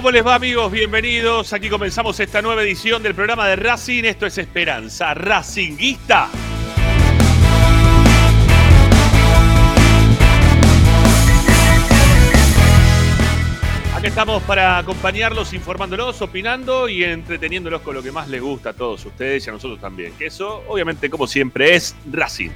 ¿cómo les va amigos? Bienvenidos, aquí comenzamos esta nueva edición del programa de Racing, esto es Esperanza Racinguista. Aquí estamos para acompañarlos, informándolos, opinando y entreteniéndolos con lo que más les gusta a todos ustedes y a nosotros también, que eso obviamente como siempre es Racing.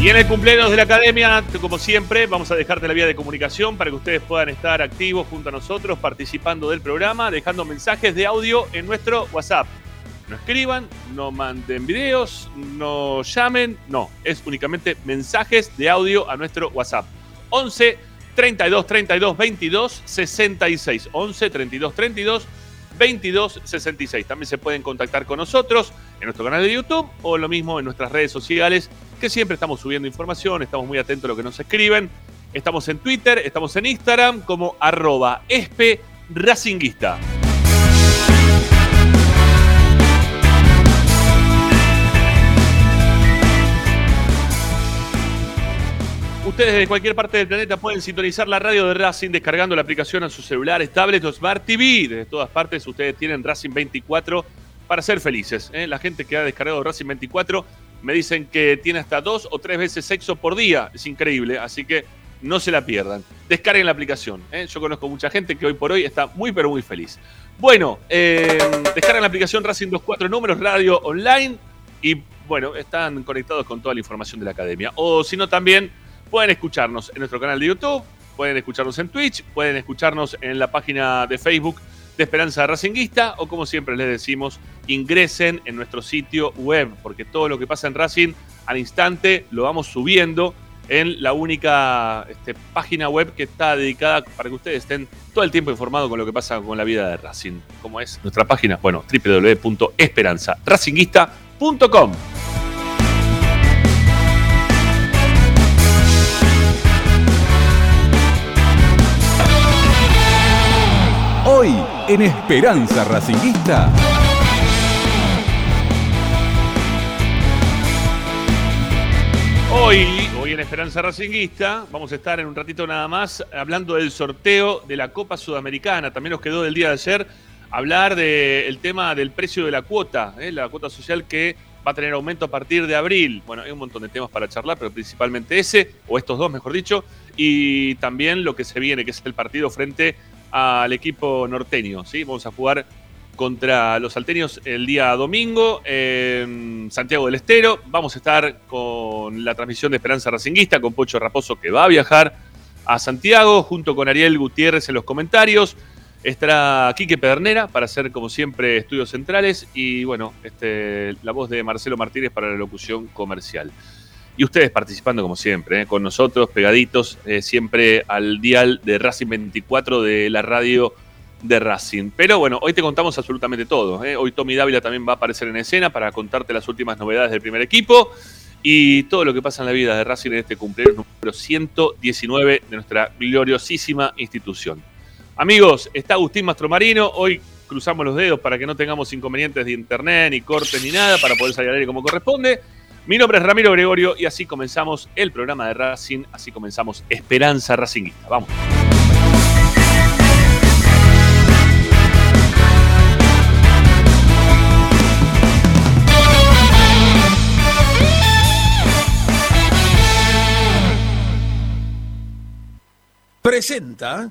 Y en el cumpleaños de la academia, como siempre, vamos a dejarte la vía de comunicación para que ustedes puedan estar activos junto a nosotros, participando del programa, dejando mensajes de audio en nuestro WhatsApp. No escriban, no manden videos, no llamen, no, es únicamente mensajes de audio a nuestro WhatsApp. 11 32 32 22 66. 11 32 32 22 66. También se pueden contactar con nosotros en nuestro canal de YouTube o lo mismo en nuestras redes sociales, que siempre estamos subiendo información, estamos muy atentos a lo que nos escriben. Estamos en Twitter, estamos en Instagram como arroba espe. Ustedes desde cualquier parte del planeta pueden sintonizar la radio de Racing descargando la aplicación a sus celulares, tablets o Smart TV. Desde todas partes ustedes tienen Racing 24 para ser felices. ¿eh? La gente que ha descargado Racing 24 me dicen que tiene hasta dos o tres veces sexo por día. Es increíble, así que no se la pierdan. Descarguen la aplicación. ¿eh? Yo conozco mucha gente que hoy por hoy está muy pero muy feliz. Bueno, eh, descargan la aplicación Racing 24 números radio online y bueno, están conectados con toda la información de la academia. O si no también pueden escucharnos en nuestro canal de YouTube, pueden escucharnos en Twitch, pueden escucharnos en la página de Facebook de Esperanza Racinguista o como siempre les decimos, ingresen en nuestro sitio web porque todo lo que pasa en Racing al instante lo vamos subiendo en la única este, página web que está dedicada para que ustedes estén todo el tiempo informados con lo que pasa con la vida de Racing. ¿Cómo es nuestra página? Bueno, www.esperanzaracinguista.com. Hoy en Esperanza Racinguista. Hoy, hoy en Esperanza Racinguista, vamos a estar en un ratito nada más hablando del sorteo de la Copa Sudamericana. También nos quedó del día de ayer hablar del tema del precio de la cuota, ¿eh? la cuota social que va a tener aumento a partir de abril. Bueno, hay un montón de temas para charlar, pero principalmente ese, o estos dos, mejor dicho, y también lo que se viene, que es el partido frente al equipo norteño. ¿sí? Vamos a jugar contra los salteños el día domingo en Santiago del Estero. Vamos a estar con la transmisión de Esperanza Racinguista, con Pocho Raposo que va a viajar a Santiago, junto con Ariel Gutiérrez en los comentarios. Estará Quique Pedernera para hacer, como siempre, estudios centrales y, bueno, este, la voz de Marcelo Martínez para la locución comercial. Y ustedes participando, como siempre, ¿eh? con nosotros, pegaditos, eh, siempre al dial de Racing 24 de la radio de Racing. Pero bueno, hoy te contamos absolutamente todo. ¿eh? Hoy Tommy Dávila también va a aparecer en escena para contarte las últimas novedades del primer equipo y todo lo que pasa en la vida de Racing en este cumpleaños número 119 de nuestra gloriosísima institución. Amigos, está Agustín Mastromarino. Hoy cruzamos los dedos para que no tengamos inconvenientes de internet, ni cortes, ni nada, para poder salir al aire como corresponde. Mi nombre es Ramiro Gregorio y así comenzamos el programa de Racing, así comenzamos Esperanza Racinguista. Vamos. Presenta.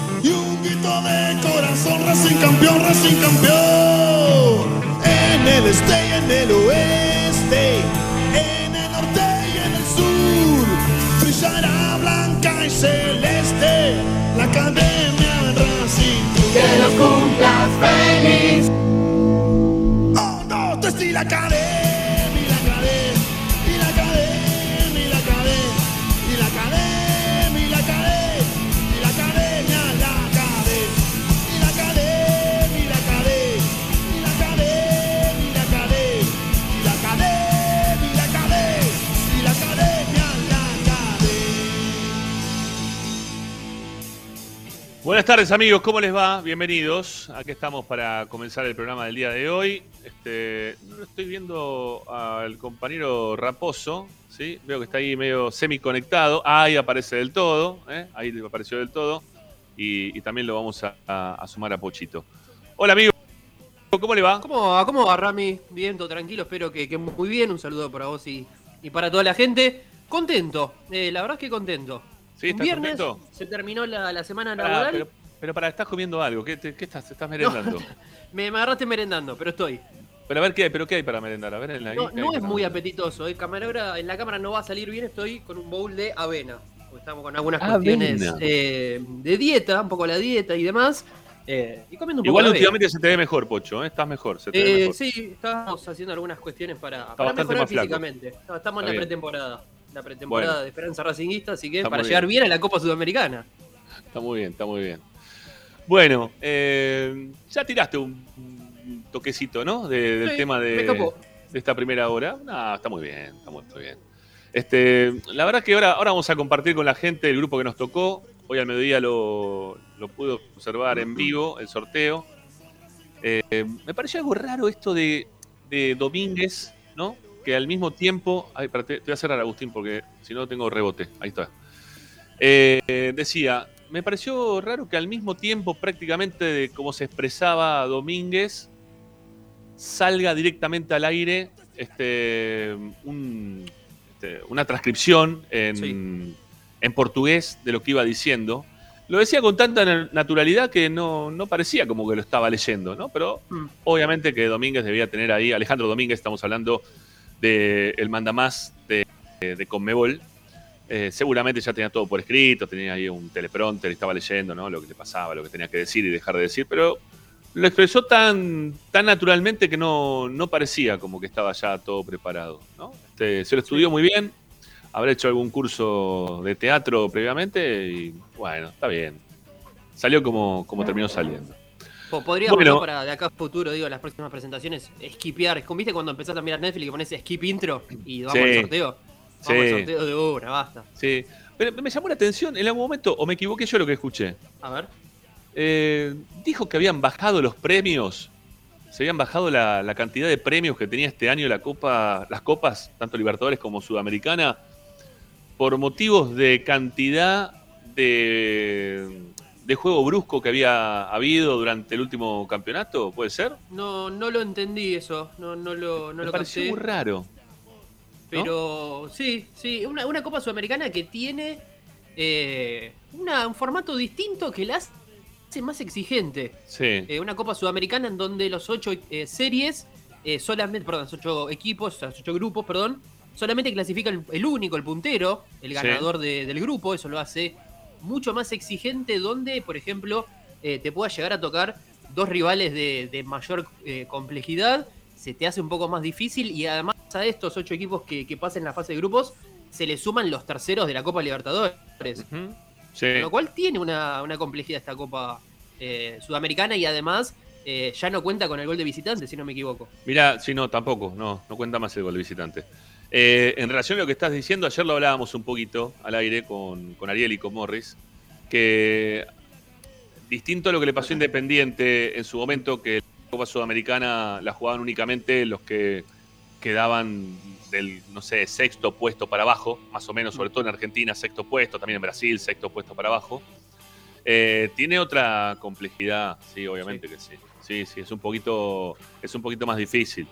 Y un grito de corazón, Racing campeón, Racing campeón. En el este y en el oeste, en el norte y en el sur, brillará blanca y celeste la academia Racing. Que los cumplas feliz. Oh no, te estoy la Buenas tardes amigos, ¿cómo les va? Bienvenidos. Aquí estamos para comenzar el programa del día de hoy. Este, no estoy viendo al compañero Raposo, ¿sí? Veo que está ahí medio semi-conectado. Ahí aparece del todo, ¿eh? ahí apareció del todo. Y, también lo vamos a, sumar a Pochito. Hola amigo, ¿cómo le va? ¿Cómo va, ¿Cómo va, Rami? Bien, todo tranquilo, espero que, que muy bien. Un saludo para vos y, y para toda la gente. Contento, eh, la verdad es que contento. ¿Sí? Un ¿Estás viernes se terminó la, la semana Pará, laboral. pero, pero para, estás comiendo algo. ¿Qué, te- qué estás, estás merendando? Me, me agarraste merendando, pero estoy. Pero a ver qué hay, pero qué hay para merendar. A ver en la No, guía, ¿qué no es muy apetitoso. eh. En la cámara no va a salir bien, estoy con un bowl de avena. Estamos con algunas Avena. cuestiones eh, de dieta, un poco la dieta y demás. eh, y comiendo un Igual poco últimamente se te ve mejor, Pocho. ¿eh? Estás mejor, se te ve mejor. sí, estamos haciendo algunas cuestiones para, para mejorar flaco. físicamente. Estamos Está en la bien. pretemporada. La pretemporada Bueno. de Esperanza Racinguista, así que Está para llegar bien. bien a la Copa Sudamericana. Está muy bien, está muy bien. Bueno, eh, ya tiraste un, un toquecito, ¿no? De- del Sí, tema de, esta primera hora. No, está muy bien, está muy, muy bien. Este, la verdad que ahora, ahora vamos a compartir con la gente el grupo que nos tocó. Hoy al mediodía lo, lo pude observar en vivo, el sorteo. Eh, me pareció algo raro esto de, de Domínguez, ¿no? Que al mismo tiempo. Ay, espérate, te voy a cerrar, Agustín, porque si no tengo rebote. Ahí está. Eh, decía, me pareció raro que al mismo tiempo, prácticamente de cómo se expresaba Domínguez, salga directamente al aire este, un- este, una transcripción en, Sí. en portugués de lo que iba diciendo. Lo decía con tanta na- naturalidad que no, no parecía como que lo estaba leyendo, ¿no? Pero Mm. obviamente que Domínguez debía tener ahí, Alejandro Domínguez, estamos hablando del el mandamás de, de Conmebol, eh, seguramente ya tenía todo por escrito, tenía ahí un teleprompter, estaba leyendo ¿no? lo que le pasaba, lo que tenía que decir y dejar de decir, pero lo expresó tan, tan naturalmente que no, no parecía como que estaba ya todo preparado. ¿no? Este, se lo estudió muy bien, habrá hecho algún curso de teatro previamente y bueno, está bien. Salió como, como terminó saliendo. Po- Podríamos, Bueno. ¿no? para de acá a futuro, digo, las próximas presentaciones, skipear. Es ¿Viste cuando empezás a mirar Netflix y pones skip intro y vamos Sí. al sorteo? Vamos al sorteo de una, basta. Sí, pero me llamó la atención en algún momento, o me equivoqué yo lo que escuché. A ver. Eh, dijo que habían bajado los premios. Se habían bajado la, la cantidad de premios que tenía este año la Copa, las copas, tanto Libertadores como Sudamericana, por motivos de cantidad de, de juego brusco que había habido durante el último campeonato, ¿puede ser? No, no lo entendí eso, no, no lo, no Me lo pareció capté. muy raro. Pero sí, sí, una, una Copa Sudamericana que tiene eh, una- un formato distinto que la hace más exigente. Sí, Eh, una Copa Sudamericana en donde los ocho eh, series, eh, solamente, perdón, los ocho equipos, los ocho grupos, perdón, solamente clasifica el, el único, el puntero, el Sí. ganador de- del grupo, eso lo hace mucho más exigente donde, por ejemplo, eh, te pueda llegar a tocar dos rivales de, de mayor eh, complejidad, se te hace un poco más difícil y además a estos ocho equipos que, que pasen la fase de grupos, se le suman los terceros de la Copa Libertadores. Ujú. Sí. Con lo cual tiene una, una complejidad esta Copa eh, Sudamericana y además eh, ya no cuenta con el gol de visitante, si no me equivoco. Mirá, sí, no, tampoco, no, no cuenta más el gol de visitante. Eh, en relación a lo que estás diciendo, ayer lo hablábamos un poquito al aire con, con Ariel y con Morris, que distinto a lo que le pasó a Independiente en su momento, que la Copa Sudamericana la jugaban únicamente los que quedaban del, no sé, sexto puesto para abajo, más o menos, sobre todo en Argentina, sexto puesto, también en Brasil, sexto puesto para abajo. Eh, tiene otra complejidad, sí, obviamente que sí. Sí, sí, es un poquito, es un poquito más difícil.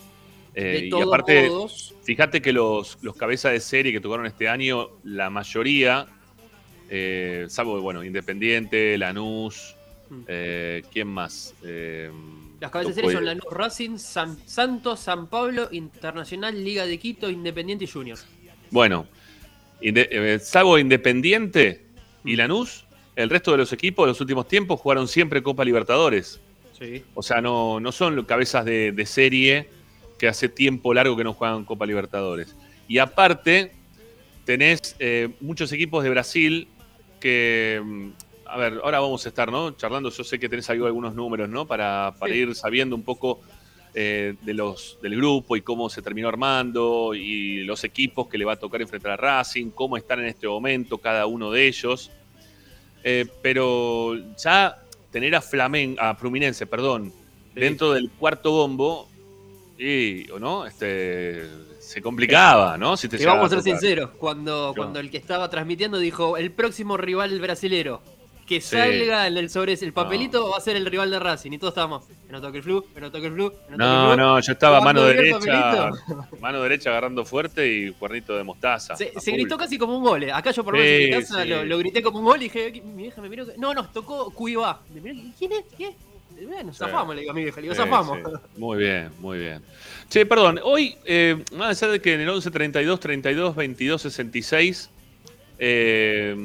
Eh, y aparte, modos, fíjate que los, los cabezas de serie que tocaron este año, la mayoría, eh, salvo, bueno, Independiente, Lanús, Mm. eh, ¿quién más? Las cabezas de serie son Lanús Racing, San, Santos, San Pablo, Internacional, Liga de Quito, Independiente y Junior. Bueno, inde- salvo Independiente y Mm. Lanús, el resto de los equipos de los últimos tiempos jugaron siempre Copa Libertadores. Sí. O sea, no, no son cabezas de, de serie que hace tiempo largo que no juegan Copa Libertadores. Y aparte, tenés eh, muchos equipos de Brasil que. mm, A ver, ahora vamos a estar, ¿no? Charlando, yo sé que tenés ahí algunos números, ¿no? Para, para Sí. ir sabiendo un poco eh, de los, del grupo y cómo se terminó armando y los equipos que le va a tocar enfrentar a Racing, cómo están en este momento cada uno de ellos. Eh, pero ya tener a Flamen, a Fluminense, perdón, Sí. dentro del cuarto bombo, y, ¿o no? Este, se complicaba, ¿no? Si te vamos a ser sinceros, cuando, cuando el que estaba transmitiendo dijo el próximo rival brasilero que Sí. salga en el sobre el papelito va a ser el rival de Racing y todos estábamos, que no toque el flu, que no toque el flu, que no el No, flu. no, yo estaba mano derecha, mano derecha agarrando fuerte y cuernito de mostaza. Se, gritó casi como un gol. eh. Acá yo por lo Sí, menos en mi casa sí. lo, lo grité como un gol y dije, mi vieja me miró. No, nos tocó Cuiabá. ¿quién es? ¿Quién es? Bueno, zafamos, le digo a mi vieja, le digo, Sí, zafamos. sí. Muy bien, muy bien. Che, perdón, hoy, eh, más allá de que en el 11 32 32 22 66 eh,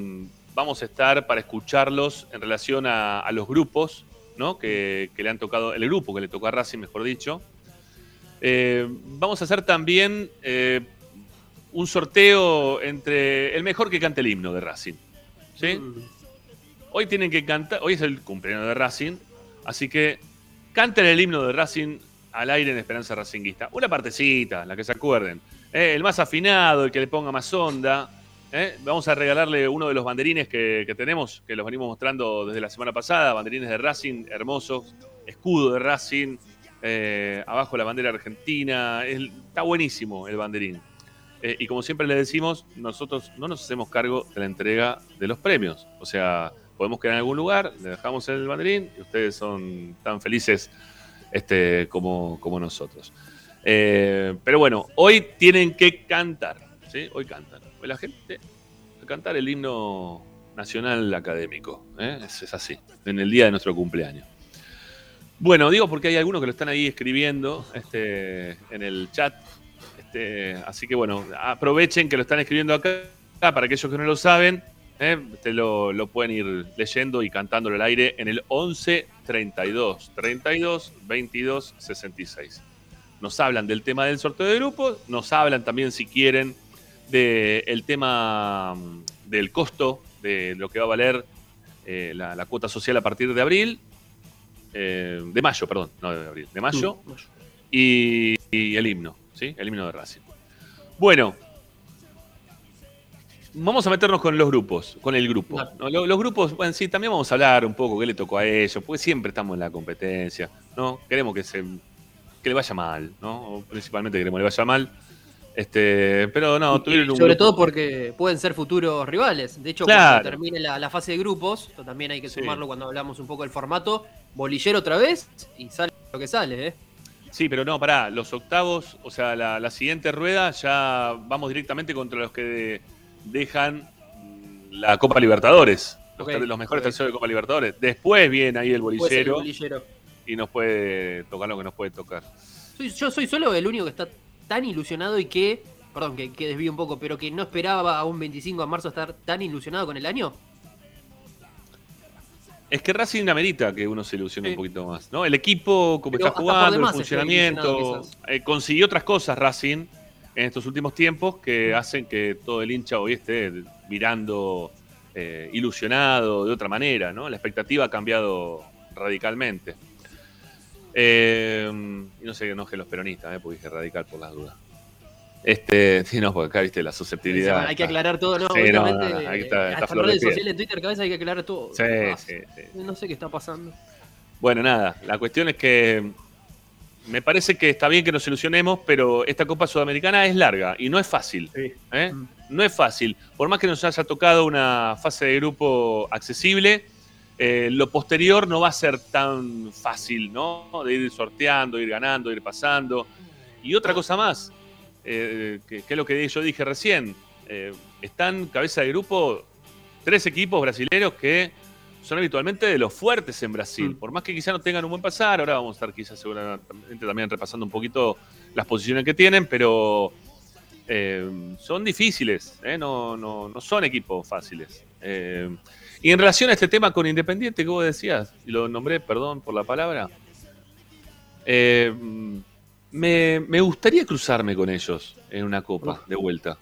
vamos a estar para escucharlos en relación a, a los grupos, ¿no? Que, que le han tocado, el grupo que le tocó a Racing, mejor dicho. Eh, vamos a hacer también eh, un sorteo entre el mejor que cante el himno de Racing. ¿Sí? Mm. Hoy tienen que cantar, hoy es el cumpleaños de Racing, así que canten el himno de Racing al aire en Esperanza Racinguista. Una partecita, la que se acuerden. Eh, el más afinado, el que le ponga más onda. eh. Vamos a regalarle uno de los banderines que, tenemos, que los venimos mostrando desde la semana pasada, banderines de Racing, hermosos, escudo de Racing, eh, abajo la bandera argentina. Es- está buenísimo el banderín. Y como siempre le decimos, nosotros no nos hacemos cargo de la entrega de los premios. O sea, podemos quedar en algún lugar, le dejamos el banderín y ustedes son tan felices este, como, como nosotros. Eh, pero bueno, hoy tienen que cantar. ¿sí? Hoy cantan. Hoy la gente va a cantar el himno nacional académico. ¿eh? Es, es así, en el día de nuestro cumpleaños. Bueno, digo porque hay algunos que lo están ahí escribiendo este, en el chat. Este, así que bueno, aprovechen que lo están escribiendo acá para aquellos que no lo saben. ¿Eh? Te lo, lo pueden ir leyendo y cantándolo al aire en el 11 32 32 22 66. Nos hablan del tema del sorteo de grupos, nos hablan también si quieren del tema mm, del costo de lo que va a valer eh, la, la cuota social a partir de abril, eh, de mayo, perdón, no de abril, de mayo, Mm. y, y el himno, ¿sí? El himno de Racing. Bueno, vamos a meternos con los grupos, con el grupo. Los, grupos, bueno, sí, también vamos a hablar un poco qué le tocó a ellos, porque siempre estamos en la competencia, ¿no? Queremos que se que le vaya mal, ¿no? O principalmente queremos que le vaya mal. Este, pero no, tuvieron un sobre grupo- todo porque pueden ser futuros rivales. De hecho, Claro. cuando termine la, la fase de grupos, esto también hay que Sí. sumarlo cuando hablamos un poco del formato, bolillero otra vez y sale lo que sale, ¿eh? Sí, pero no, pará, los octavos, o sea, la, la siguiente rueda ya vamos directamente contra los que dejan la Copa Libertadores. Los, mejores ok. terceros de Copa Libertadores. Después viene ahí el bolillero y nos puede tocar lo que nos puede tocar. Soy- yo soy solo el único que está tan ilusionado y que, perdón, que, que desvío un poco, pero que no esperaba a un 25 de marzo estar tan ilusionado con el año. Es que Racing amerita que uno se ilusione Sí. un poquito más, ¿no? El equipo, como Pero está jugando, el funcionamiento, eh, consiguió otras cosas Racing en estos últimos tiempos que hacen que todo el hincha hoy esté mirando eh, ilusionado de otra manera, ¿no? La expectativa ha cambiado radicalmente. Eh, y no sé que enoje los peronistas, ¿eh? porque dije radical por las dudas. Este, sí, no, porque acá viste la susceptibilidad. hay que aclarar todo, ¿no? Sí, no, no, Obviamente, no, ahí está- hasta de redes sociales, en Twitter, cabeza hay que aclarar todo. Sí, Ah, sí, sí. No sé qué está pasando. Bueno, nada, la cuestión es que me parece que está bien que nos ilusionemos, pero esta Copa Sudamericana es larga y no es fácil. ¿eh? Mm. No es fácil. Por más que nos haya tocado una fase de grupo accesible, eh, lo posterior no va a ser tan fácil, ¿no? De ir sorteando, ir ganando, ir pasando. y otra cosa más, eh, que, que es lo que yo dije recién, eh, están cabeza de grupo tres equipos brasileños que son habitualmente de los fuertes en Brasil. Mm. Por más que quizá no tengan un buen pasar, ahora vamos a estar quizás seguramente también repasando un poquito las posiciones que tienen, pero eh, son difíciles, ¿eh? no, no, no son equipos fáciles. Eh, y en relación a este tema con Independiente que vos decías, y lo nombré, perdón por la palabra, me, me gustaría cruzarme con ellos en una copa de vuelta.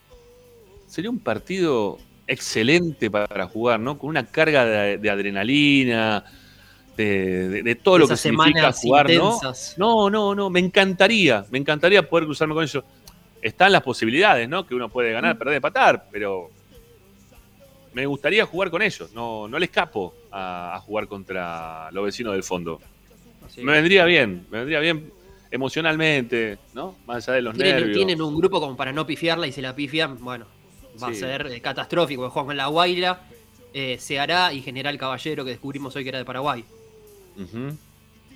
Sería un partido excelente para jugar, ¿no? Con una carga de, de adrenalina, de, de- de todo lo que significa jugar, ¿no? intensas. No, no, no, me encantaría, me encantaría poder cruzarme con ellos. Están las posibilidades, ¿no? Que uno puede Mm. ganar, perder, empatar, pero me gustaría jugar con ellos. No, no le escapo a, a jugar contra los vecinos del fondo. Me vendría bien, me vendría bien emocionalmente, ¿no? Más allá de los Tienen, nervios. tienen un grupo como para no pifiarla y si la pifian, bueno, va Sí. a ser eh, catastrófico. Con la Guaira, eh, Ceará y General Caballero, que descubrimos hoy que era de Paraguay.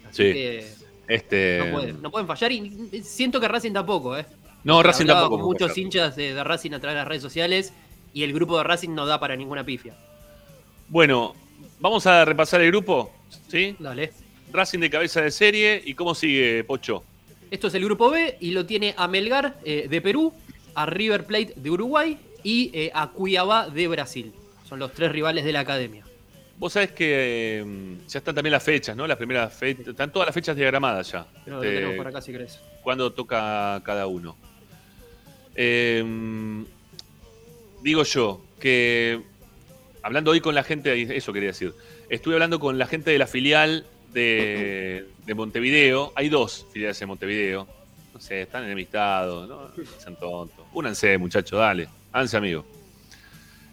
Así Sí. que Este, no, pueden, no pueden fallar y y siento que Racing tampoco, ¿eh? no, Racing Hablaba tampoco. con muchos hinchas de, de Racing a través de las redes sociales y el grupo de Racing no da para ninguna pifia. Bueno, vamos a repasar el grupo, ¿sí? Dale. Racing de cabeza de serie. ¿Y cómo sigue, Pocho? Esto es el grupo B y lo tiene a Melgar eh, de Perú, a River Plate de Uruguay y eh, a Cuiabá de Brasil. Son los tres rivales de la academia. Vos sabés que eh, ya están también las fechas, ¿no? Las primeras fechas. Están todas las fechas diagramadas ya. Pero lo Este, tenemos por acá si querés. cuándo toca cada uno. Eh, digo yo que, hablando hoy con la gente, eso quería decir, estuve hablando con la gente de la filial de, de Montevideo. Hay dos filiales en Montevideo. No sé, están enemistados, ¿no? No sean tontos. Únanse, muchachos, dale. Háganse amigos.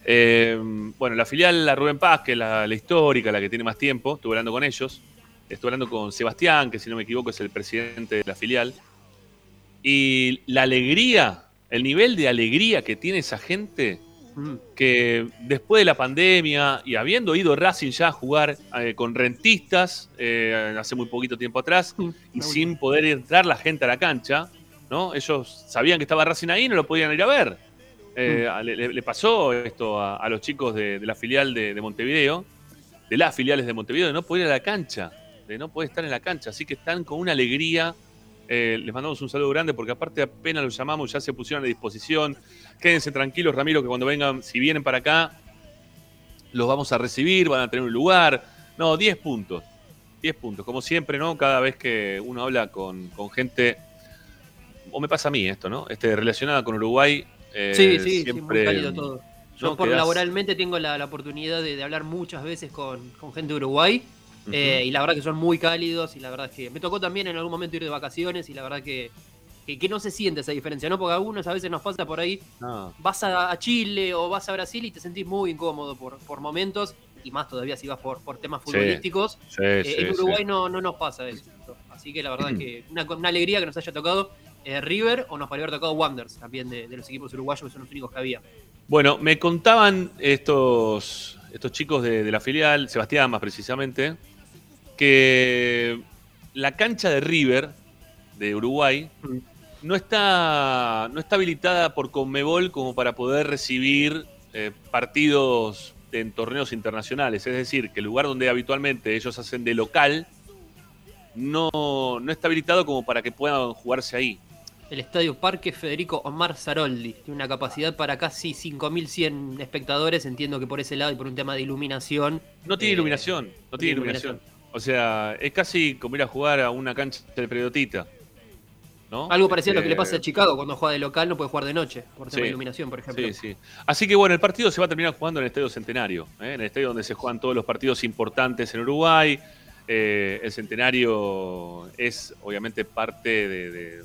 Eh, bueno, la filial, la Rubén Paz, que es la, la histórica, la que tiene más tiempo, estuve hablando con ellos. Estuve hablando con Sebastián, que si no me equivoco es el presidente de la filial. Y la alegría, el nivel de alegría que tiene esa gente, Mm. que después de la pandemia y habiendo ido Racing ya a jugar eh, con rentistas eh, hace muy poquito tiempo atrás y sin poder entrar la gente a la cancha, ¿no? Ellos sabían que estaba Racing ahí y no lo podían ir a ver. Eh, a- le, pasó esto a, los chicos de, la filial de, de Montevideo, de las filiales de Montevideo, de no poder ir a la cancha, de no poder estar en la cancha. Así que están con una alegría. Eh, les mandamos un saludo grande porque aparte apenas los llamamos, ya se pusieron a disposición. Quédense tranquilos, Ramiro, que cuando vengan, si vienen para acá, los vamos a recibir, van a tener un lugar. No, 10 puntos. 10 puntos. Como siempre, ¿no? Cada vez que uno habla con, con gente, o me pasa a mí esto, ¿no? Este, relacionada con Uruguay. Eh, Sí, sí, sí, siempre, muy cálido todo. Yo ¿no? por quedás- laboralmente tengo la, la oportunidad de, de hablar muchas veces con, con gente de Uruguay Ujú. eh, y la verdad que son muy cálidos y la verdad que me tocó también en algún momento ir de vacaciones y la verdad que, que, que no se siente esa diferencia, ¿no? Porque a algunos a veces nos pasa por ahí, No. vas a, a Chile o vas a Brasil y te sentís muy incómodo por, por momentos y más todavía si vas por, por temas Sí. futbolísticos. Sí, Eh, sí, en Uruguay sí. no, no nos pasa eso. Así que la verdad que una, una alegría que nos haya tocado eh, River o nos podría haber tocado Wanderers también de, de los equipos uruguayos que son los únicos que había. Bueno, me contaban estos, estos chicos de, de la filial, Sebastián más precisamente, que la cancha de River de Uruguay Mm. no está, no está habilitada por Conmebol como para poder recibir eh, partidos en torneos internacionales. Es decir, que el lugar donde habitualmente ellos hacen de local no, no está habilitado como para que puedan jugarse ahí. El Estadio Parque Federico Omar Zaroldi tiene una capacidad para casi 5.100 espectadores. Entiendo que por ese lado y por un tema de iluminación. No tiene eh, iluminación, no tiene iluminación. O sea, es casi como ir a jugar a una cancha de periodita. ¿no? Algo parecido a lo que le Eh, pasa a Chicago cuando juega de local, no puede jugar de noche por tema Sí. de iluminación, por ejemplo. Sí, sí. Así que bueno, el partido se va a terminar jugando en el Estadio Centenario, ¿eh? en el estadio donde se juegan todos los partidos importantes en Uruguay. Eh, el Centenario es obviamente parte de, de-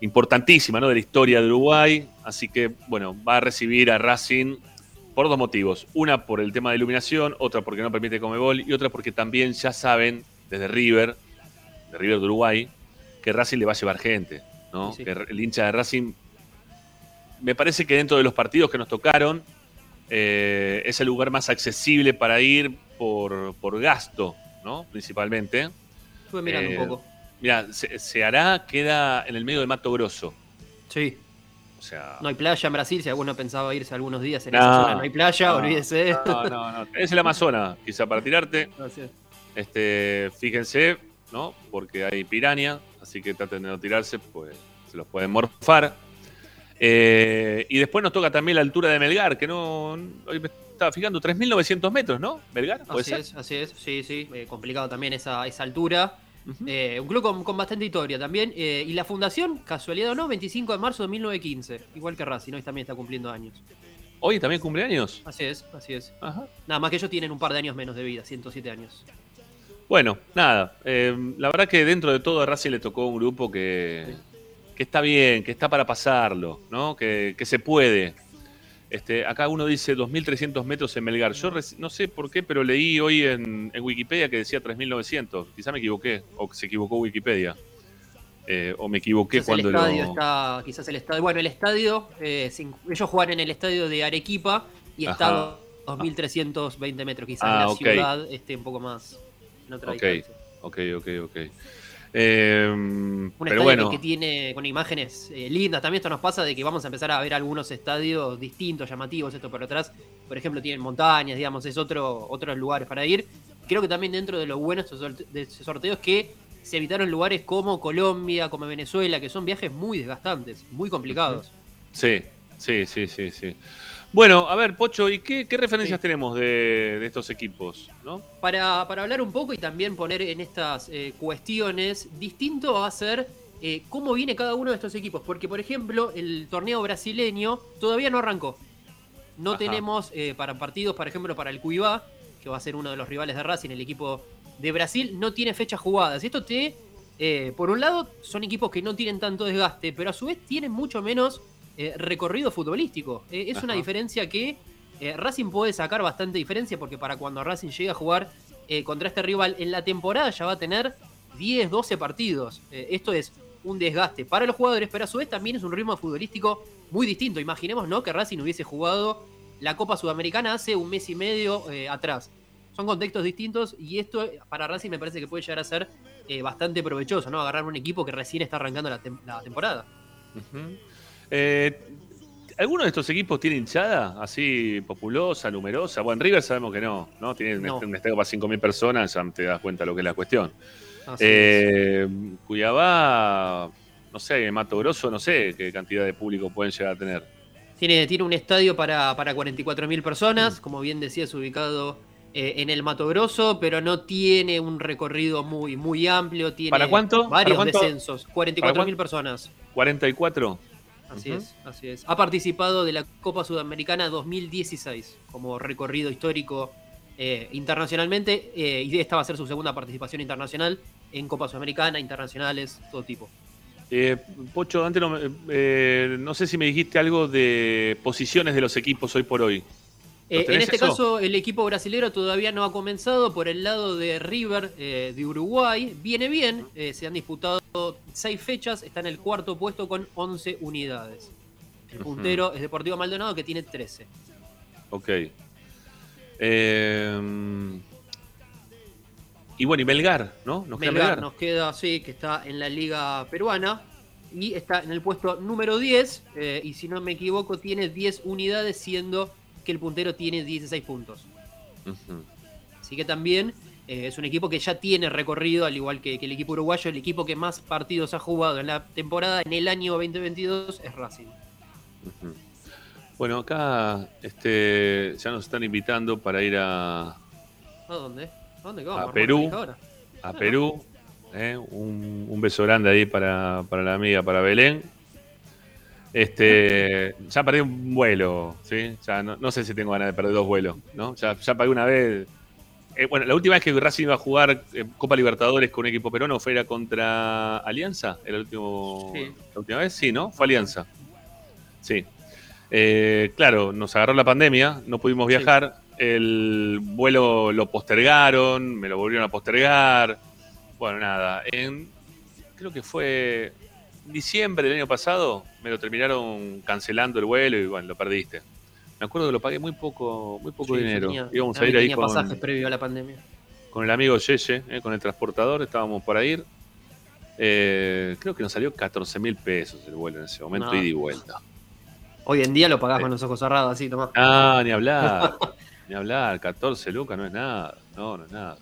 importantísima ¿no? de la historia de Uruguay. Así que bueno, va a recibir a Racing por dos motivos. Una por el tema de iluminación, otra porque no permite Comebol y otra porque también ya saben desde River, de River de Uruguay, que Racing le va a llevar gente. ¿no? Sí, sí. Que el hincha de Racing me parece que dentro de los partidos que nos tocaron eh, es el lugar más accesible para ir por, por gasto, ¿no? Principalmente. Estuve mirando Eh, un poco. Mira, hará, queda en el medio del Mato Grosso. Sí. O sea. No hay playa en Brasil, si alguno pensaba irse algunos días en No, esa zona, no hay playa, no, olvídese. No, no, no. Es el Amazonas, quizá para tirarte. Es. Este, fíjense, ¿no? Porque hay piraña, así que traten de no tirarse, pues se los pueden morfar. Eh, y después nos toca también la altura de Melgar, que no. Hoy me estaba fijando, 3.900 metros, ¿no? Melgar, ¿puede Así ser? es, así es, sí, sí, eh, complicado también esa, esa altura. Eh, un club con, con bastante historia también. eh, y la fundación, casualidad o no, 25 de marzo de 1915. Igual que Racing, hoy también está cumpliendo años. Hoy también cumpleaños. Así es, así es. Ajá. Nada más que ellos tienen un par de años menos de vida, 107 años. Bueno, nada. eh, la verdad que dentro de todo a Racing le tocó un grupo que, que está bien, que está para pasarlo, ¿no? Que, que se puede. Este, acá uno dice 2.300 metros en Melgar. Yo no sé por qué, pero leí hoy en, en Wikipedia que decía 3.900. Quizá me equivoqué, o se equivocó Wikipedia. Eh, o me equivoqué Quizás el cuando estadio lo... está, quizás el estadio, bueno, el estadio, eh, ellos juegan en el estadio de Arequipa y está Ajá. a 2.320 metros, quizás Ah, la ciudad esté un poco más en otra Ok. distancia. Ok, ok, ok. Eh, Un pero estadio bueno, que, tiene con imágenes eh, lindas. También esto nos pasa de que vamos a empezar a ver algunos estadios distintos, llamativos, esto por atrás. Por ejemplo, tienen montañas, digamos, es otro, otros lugares para ir. Creo que también dentro de lo bueno de estos sorte- de estos sorteos es que se evitaron lugares como Colombia, como Venezuela, que son viajes muy desgastantes, muy complicados. sí, sí, sí, sí, sí. Bueno, a ver, Pocho, ¿y qué, qué referencias Sí. tenemos de, de estos equipos? ¿no? Para, para hablar un poco y también poner en estas eh, cuestiones, distinto va a ser eh, cómo viene cada uno de estos equipos. Porque, por ejemplo, el torneo brasileño todavía no arrancó. No Ajá. tenemos eh, para partidos, por ejemplo, para el Cuibá, que va a ser uno de los rivales de Racing, el equipo de Brasil, no tiene fechas jugadas. Esto te, eh, por un lado, son equipos que no tienen tanto desgaste, pero a su vez tienen mucho menos eh, recorrido futbolístico. Eh, es una diferencia que eh, Racing puede sacar bastante diferencia porque para cuando Racing llegue a jugar eh, contra este rival en la temporada ya va a tener 10, 12 partidos. Esto es un desgaste para los jugadores, pero a su vez también es un ritmo futbolístico muy distinto. Imaginemos ¿no? que Racing hubiese jugado la Copa Sudamericana hace un mes y medio atrás. Son contextos distintos y esto para Racing me parece que puede llegar a ser eh, bastante provechoso, ¿no? Agarrar un equipo que recién está arrancando la, tem- la temporada. Eh, ¿Alguno de estos equipos tiene hinchada así populosa, numerosa? Bueno, en River sabemos que no, ¿no? Tiene un No. un estadio para 5.000 personas, ya te das cuenta lo que es la cuestión. Eh, Cuyabá, no sé, Mato Grosso, no sé qué cantidad de público pueden llegar a tener. Tiene, tiene un estadio para, para 44.000 Mm. personas, como bien decías, ubicado eh, en el Mato Grosso, pero no tiene un recorrido muy, muy amplio. Tiene ¿Para cuánto? Varios ¿Para cuánto? descensos, 44.000 personas. 44. Así es, así es. Ha participado de la Copa Sudamericana 2016 como recorrido histórico eh, internacionalmente eh, y esta va a ser su segunda participación internacional en Copa Sudamericana, internacionales, todo tipo. Eh, Pocho, antes no, eh, no sé si me dijiste algo de posiciones de los equipos hoy por hoy. ¿Lo Eh, en este eso? caso, el equipo brasilero todavía no ha comenzado por el lado de River eh, de Uruguay. Viene bien, eh, se han disputado seis fechas, está en el cuarto puesto con 11 unidades. El puntero es Deportivo Maldonado que tiene 13. Ok. Eh, y bueno, y Melgar, ¿no? Nos queda Melgar nos queda, sí, que está en la liga peruana y está en el puesto número 10 eh, y si no me equivoco tiene 10 unidades siendo que el puntero tiene 16 puntos. Así que también eh, es un equipo que ya tiene recorrido, al igual que, que el equipo uruguayo, el equipo que más partidos ha jugado en la temporada en el año 2022 es Racing. Bueno, acá este, ya nos están invitando para ir a, ¿A dónde? ¿A dónde? A ¿Armar Perú. a Perú. ¿eh? Un, un beso grande ahí para, para la amiga, para Belén. Este, ya perdí un vuelo, ¿sí? Ya no, no sé si tengo ganas de perder dos vuelos, ¿no? Ya, ya pagué una vez. Eh, bueno, la última vez que Racing iba a jugar eh, Copa Libertadores con un equipo peruano fue era contra Alianza, el último, Sí. la última vez, sí, ¿no? Fue Alianza. Sí. Eh, claro, nos agarró la pandemia, no pudimos Sí. viajar, el vuelo lo postergaron, me lo volvieron a postergar. Bueno, nada, en, creo que fue diciembre del año pasado, me lo terminaron cancelando el vuelo y bueno, lo perdiste. Me acuerdo que lo pagué muy poco, muy poco Sí, dinero. tenía- Íbamos a también ir ahí tenía con, pasajes previo a la pandemia. con el amigo Yeye, eh, con el transportador, estábamos para ir. Eh, creo que nos salió 14 mil pesos el vuelo en ese momento, No. ida y vuelta. Hoy en día lo pagás Sí. con los ojos cerrados, así, tomá. Ah, ni hablar. ni hablar. 14 lucas no es nada. No, no es nada.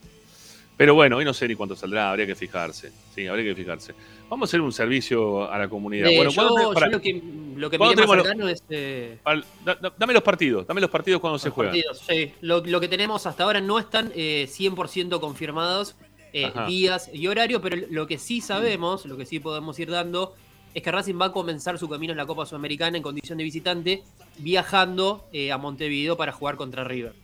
Pero bueno, hoy no sé ni cuánto saldrá, habría que fijarse. Sí, habría que fijarse. Vamos a hacer un servicio a la comunidad. Eh, bueno, yo, ¿cuándo te- yo pará, lo que, lo que ¿Cuándo miré más cercano es. eh, al- da- da- dame los partidos, dame los partidos cuando se juegan. partidos, sí. Lo, lo que tenemos hasta ahora no están eh, 100% confirmados eh, días y horario, pero lo que sí sabemos, lo que sí podemos ir dando, es que Racing va a comenzar su camino en la Copa Sudamericana en condición de visitante, viajando eh, a Montevideo para jugar contra River.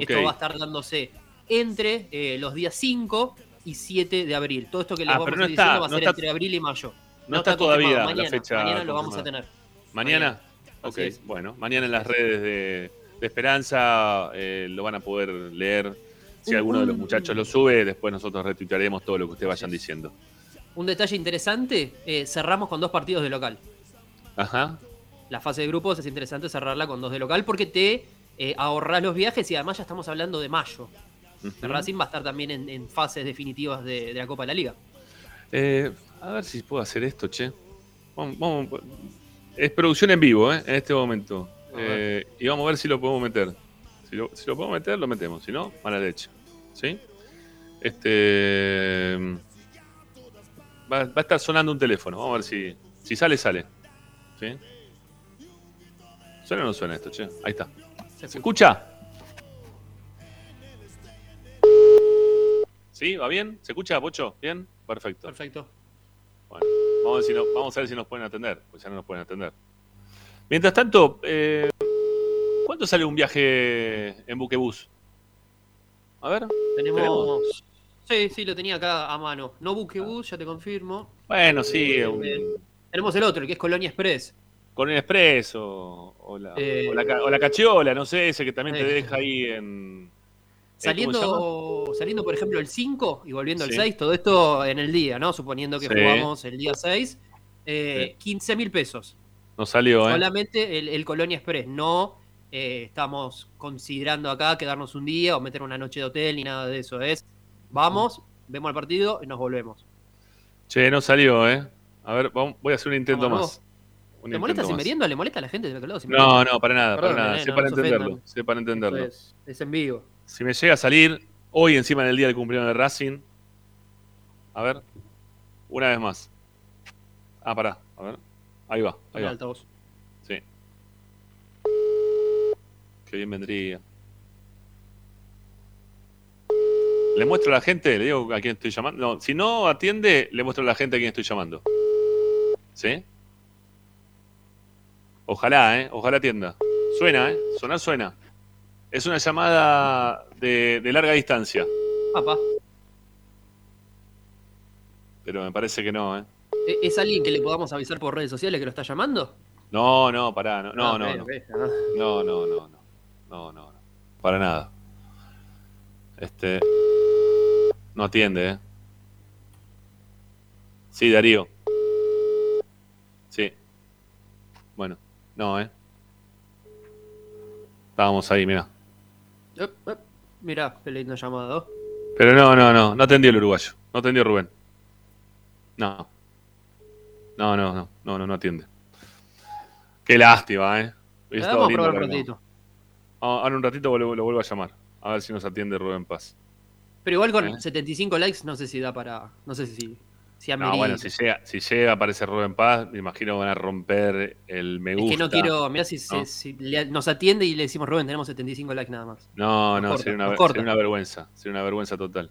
Esto va a estar dándose entre eh, los días 5 y 7 de abril. Todo esto que les Ah, vamos a no estar diciendo va a no ser está- entre abril y mayo. No, está, todavía confirmado. la Mañana, fecha. Mañana lo vamos a tener. ¿Mañana? Ok, Así es. bueno, mañana en las redes de, de Esperanza eh, lo van a poder leer. Si Un- alguno de los muchachos lo sube, después nosotros retuitearemos todo lo que ustedes vayan diciendo. Un detalle interesante, eh, cerramos con dos partidos de local. Ajá. La fase de grupos es interesante cerrarla con dos de local porque te eh, ahorrás los viajes y además ya estamos hablando de mayo. Ujú. Racing va a estar también en, en fases definitivas de, de la Copa de la Liga. Eh, a ver si puedo hacer esto, che. Vamos, vamos- es producción en vivo, ¿eh? En este momento. Eh, y vamos a ver si lo podemos meter. Si lo, si lo podemos meter, lo metemos. Si no, mala leche. ¿Sí? Este. Va, va a estar sonando un teléfono. Vamos a ver si, si sale, sale. ¿Sí? ¿Suena o no suena esto, che? Ahí está. ¿Se escucha. ¿Sí? ¿Va bien? ¿Se escucha, Pocho? ¿Bien? Perfecto. Perfecto. Bueno, vamos a, ver si no- vamos a ver si nos pueden atender, pues ya no nos pueden atender. Mientras tanto, eh, ¿cuánto sale un viaje en buquebús? A ver. Tenemos. Sí, sí, lo tenía acá a mano. No buquebus, ya te confirmo. Bueno, sí, un- Bien. Tenemos el otro, el que es Colonia Express. con el expreso o la, Eh, o, la, o la cachiola, no sé, ese que también te eh. deja ahí en... eh, ¿cómo se Saliendo, saliendo, por ejemplo, el 5 y volviendo Sí. el 6, todo esto en el día, ¿no? Suponiendo que Sí. jugamos el día 6, eh, 15 mil pesos. No salió, ¿eh? Solamente el, el Colonia Express. No eh, estamos considerando acá quedarnos un día o meter una noche de hotel ni nada de eso. Es vamos, vemos el partido y nos volvemos. Che, no salió, ¿eh? A ver, vamos- voy a hacer un intento Vamos, más. Un ¿Te molesta sin más. merienda? ¿Le molesta a la gente de aquel lado No, no, para nada, Perdón, para nada. sé no, para no entenderlo, sé para entenderlo. Es en vivo. Si me llega a salir hoy encima del día del cumpleaños de Racing. A ver. Una vez más. Ah, pará. A ver. Ahí va. Ahí va. altavoz. Sí. Qué bien vendría. Le muestro a la gente, le digo a quién estoy llamando. No, si no atiende, le muestro a la gente a quién estoy llamando. ¿Sí? Ojalá, ¿eh? Ojalá atienda. Suena, ¿eh? Sonar suena. Es una llamada de, de larga distancia, Papá, pero me parece que no, ¿eh? ¿e- ¿es alguien que le podamos avisar por redes sociales que lo está llamando? No, no, pará, no, no, Ah, no, ah. No, no, no, no. No, no, no. Para nada. Este. No atiende, ¿eh? Sí, Darío. Sí. Bueno, no, ¿eh? Estábamos ahí, mira. Mirá, qué lindo llamado. Pero no, no, no. No atendió el uruguayo. No atendió Rubén. No. No, no, no. No, no, no atiende. Qué lástima, ¿eh? Hubiese estado Vamos a lindo probar un ratito. Ah, Ahora un ratito lo, lo vuelvo a llamar. A ver si nos atiende Rubén Paz. Pero igual con ¿Eh? 75 likes no sé si da para. No sé si. Si No, bueno, si llega, si llega, aparece Rubén Paz, me imagino van a romper el me Es gusta. que no quiero. Mirá si, se- No. si le- nos atiende y le decimos, Rubén, tenemos 75 likes nada más. No, Nos no, corta, sería, una, sería vergüenza. Sería una vergüenza total.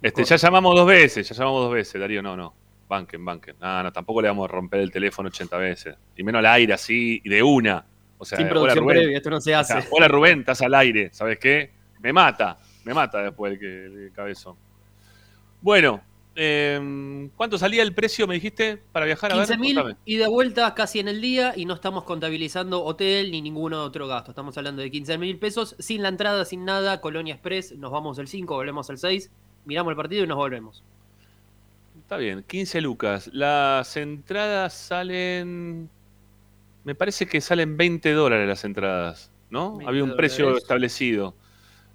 Este, ya llamamos dos veces, ya llamamos dos veces, Darío. No, no. Banquen, banquen. No, no, tampoco le vamos a romper el teléfono 80 veces. Y menos al aire así, de una. O sea, Sin hola producción Rubén. previa, esto no se O hace. sea, hola Rubén, estás al aire. ¿Sabes qué? Me mata. Me mata después el, que, el cabezón. Bueno, eh, ¿cuánto salía el precio, me dijiste, para viajar? A ver, 15.000 contame. y de vuelta casi en el día y no estamos contabilizando hotel ni ningún otro gasto. Estamos hablando de 15 mil pesos sin la entrada, sin nada. Colonia Express, nos vamos el 5, volvemos el 6, miramos el partido y nos volvemos. Está bien, 15 lucas. Las entradas salen. Me parece que salen 20 dólares las entradas, ¿no? 20 Había un precio establecido.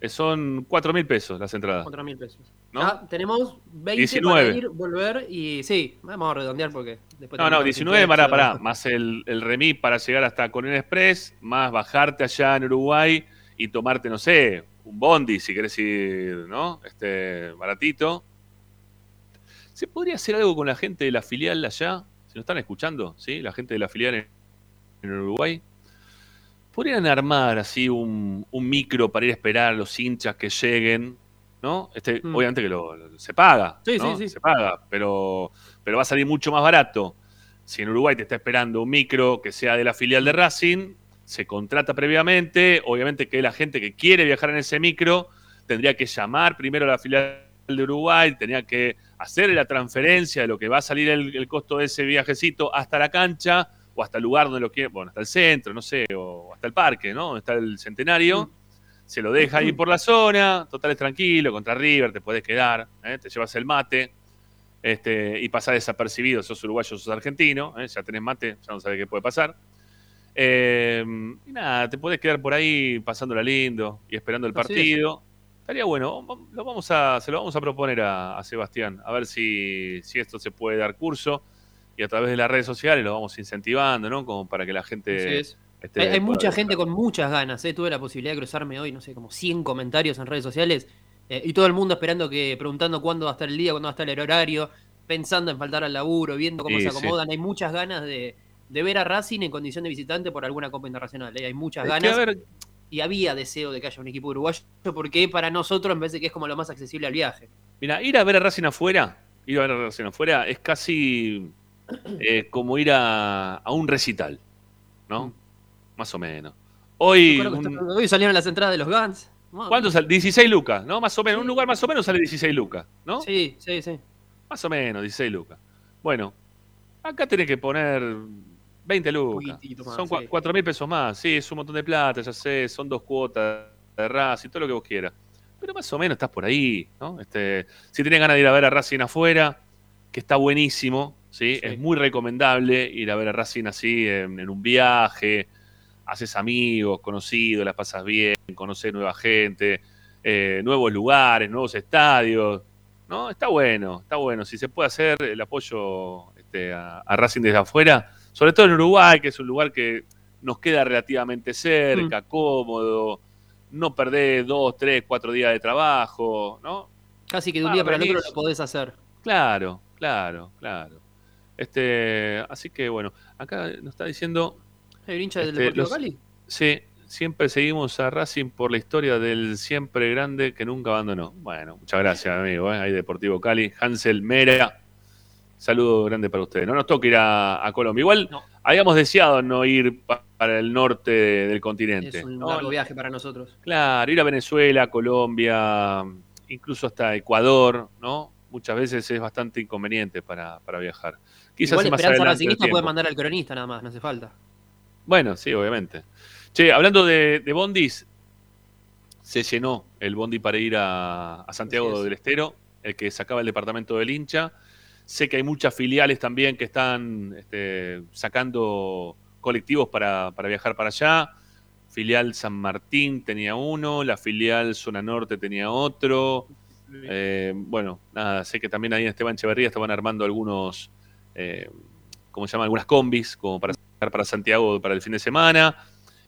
Eh, Son 4 mil pesos las entradas. 4 mil pesos. ¿No? Ya tenemos 20 19. para ir, volver y sí, vamos a redondear porque después No, no, tenemos 19 que- para, para, más el, el remis para llegar hasta Coronel Express, más bajarte allá en Uruguay y tomarte, no sé, un bondi, si querés ir, ¿no? Este, baratito. ¿Se podría hacer algo con la gente de la filial allá? Si nos están escuchando, ¿sí? La gente de la filial en, en Uruguay. Podrían armar así un, un micro para ir a esperar a los hinchas que lleguen, ¿no? Este, Mm. Obviamente que lo, lo- se paga, Sí, ¿no? sí, sí. Se paga, pero, pero va a salir mucho más barato. Si en Uruguay te está esperando un micro que sea de la filial de Racing, se contrata previamente. Obviamente que la gente que quiere viajar en ese micro tendría que llamar primero a la filial de Uruguay, tenía que hacer la transferencia de lo que va a salir el, el costo de ese viajecito hasta la cancha o hasta el lugar donde lo quiere, bueno, hasta el centro, no sé, o hasta el parque, ¿no? Donde está el centenario. Se lo deja ahí por la zona, total es tranquilo, contra River, te puedes quedar, ¿eh? te llevas el mate este, y pasás desapercibido, sos uruguayo, sos argentino, ¿eh? ya tenés mate, ya no sabes qué puede pasar. Eh, y nada, te puedes quedar por ahí pasándola lindo y esperando el partido. Estaría bueno, lo vamos a, se lo vamos a proponer a, a Sebastián, a ver si, si esto se puede dar curso y a través de las redes sociales lo vamos incentivando, ¿no? Como para que la gente... Este, Hay, mucha gente con muchas ganas. ¿eh? Tuve la posibilidad de cruzarme hoy, no sé, como 100 comentarios en redes sociales. eh, y todo el mundo esperando que, preguntando cuándo va a estar el día, cuándo va a estar el horario, pensando en faltar al laburo, viendo cómo Sí, se sí. acomodan. Hay muchas ganas de, de ver a Racing en condición de visitante por alguna Copa Internacional. ¿eh? Hay muchas Es ganas. ver, Y había deseo de que haya un equipo uruguayo, porque para nosotros me parece que es como lo más accesible al viaje. Mira, ir a ver a Racing afuera, ir a ver a Racing afuera es casi eh, como ir a, a un recital, ¿no? Más o menos. Hoy, un- salieron las entradas de los Guns. ¿cuánto sale? 16 lucas, ¿no? Más o menos, Sí. un lugar más o menos sale 16 lucas, ¿no? Sí, sí, sí. Más o menos, 16 lucas. Bueno, acá tenés que poner 20 lucas. Más, son cua- sí. 4 mil pesos más. Sí, es un montón de plata, ya sé, son dos cuotas de Racing, todo lo que vos quieras. Pero más o menos estás por ahí, ¿no? Este, si tenés ganas de ir a ver a Racing afuera, que está buenísimo, ¿sí? Sí. Es muy recomendable ir a ver a Racing así en, en un viaje, haces amigos, conocidos, las pasas bien, conoces nueva gente, eh, nuevos lugares, nuevos estadios, ¿no? Está bueno, está bueno. Si se puede hacer el apoyo este, a, a Racing desde afuera, sobre todo en Uruguay, que es un lugar que nos queda relativamente cerca, cómodo, no perdés dos, tres, cuatro días de trabajo, ¿no? Casi que de un Ah, día para el otro lo podés hacer. Claro, claro, claro. Este, así que bueno, acá nos está diciendo, ¿Hay un hincha del Este, Deportivo los- Cali? sí, siempre seguimos a Racing por la historia del siempre grande que nunca abandonó. Bueno, muchas gracias, amigo. ¿eh? Ahí Deportivo Cali, Hansel Mera. Saludo grande para ustedes. No nos toca ir a, a Colombia. Igual No. habíamos deseado no ir pa- para el norte del continente. Es un ¿no? largo viaje para nosotros. Claro, ir a Venezuela, Colombia, incluso hasta Ecuador, ¿no? Muchas veces es bastante inconveniente para, para viajar. Quizás Igual más Esperanza Racingista puede mandar al cronista nada más, no hace falta. Bueno, sí, obviamente. Che, hablando de, de bondis, se llenó el bondi para ir a, a Santiago es. del Estero, el que sacaba el departamento del hincha. Sé que hay muchas filiales también que están este, sacando colectivos para, para viajar para allá. Filial San Martín tenía uno, la filial Zona Norte tenía otro. Eh, bueno, nada, sé que también ahí en Esteban Echeverría estaban armando algunos, eh, ¿cómo se llama? Algunas combis, como para para Santiago para el fin de semana.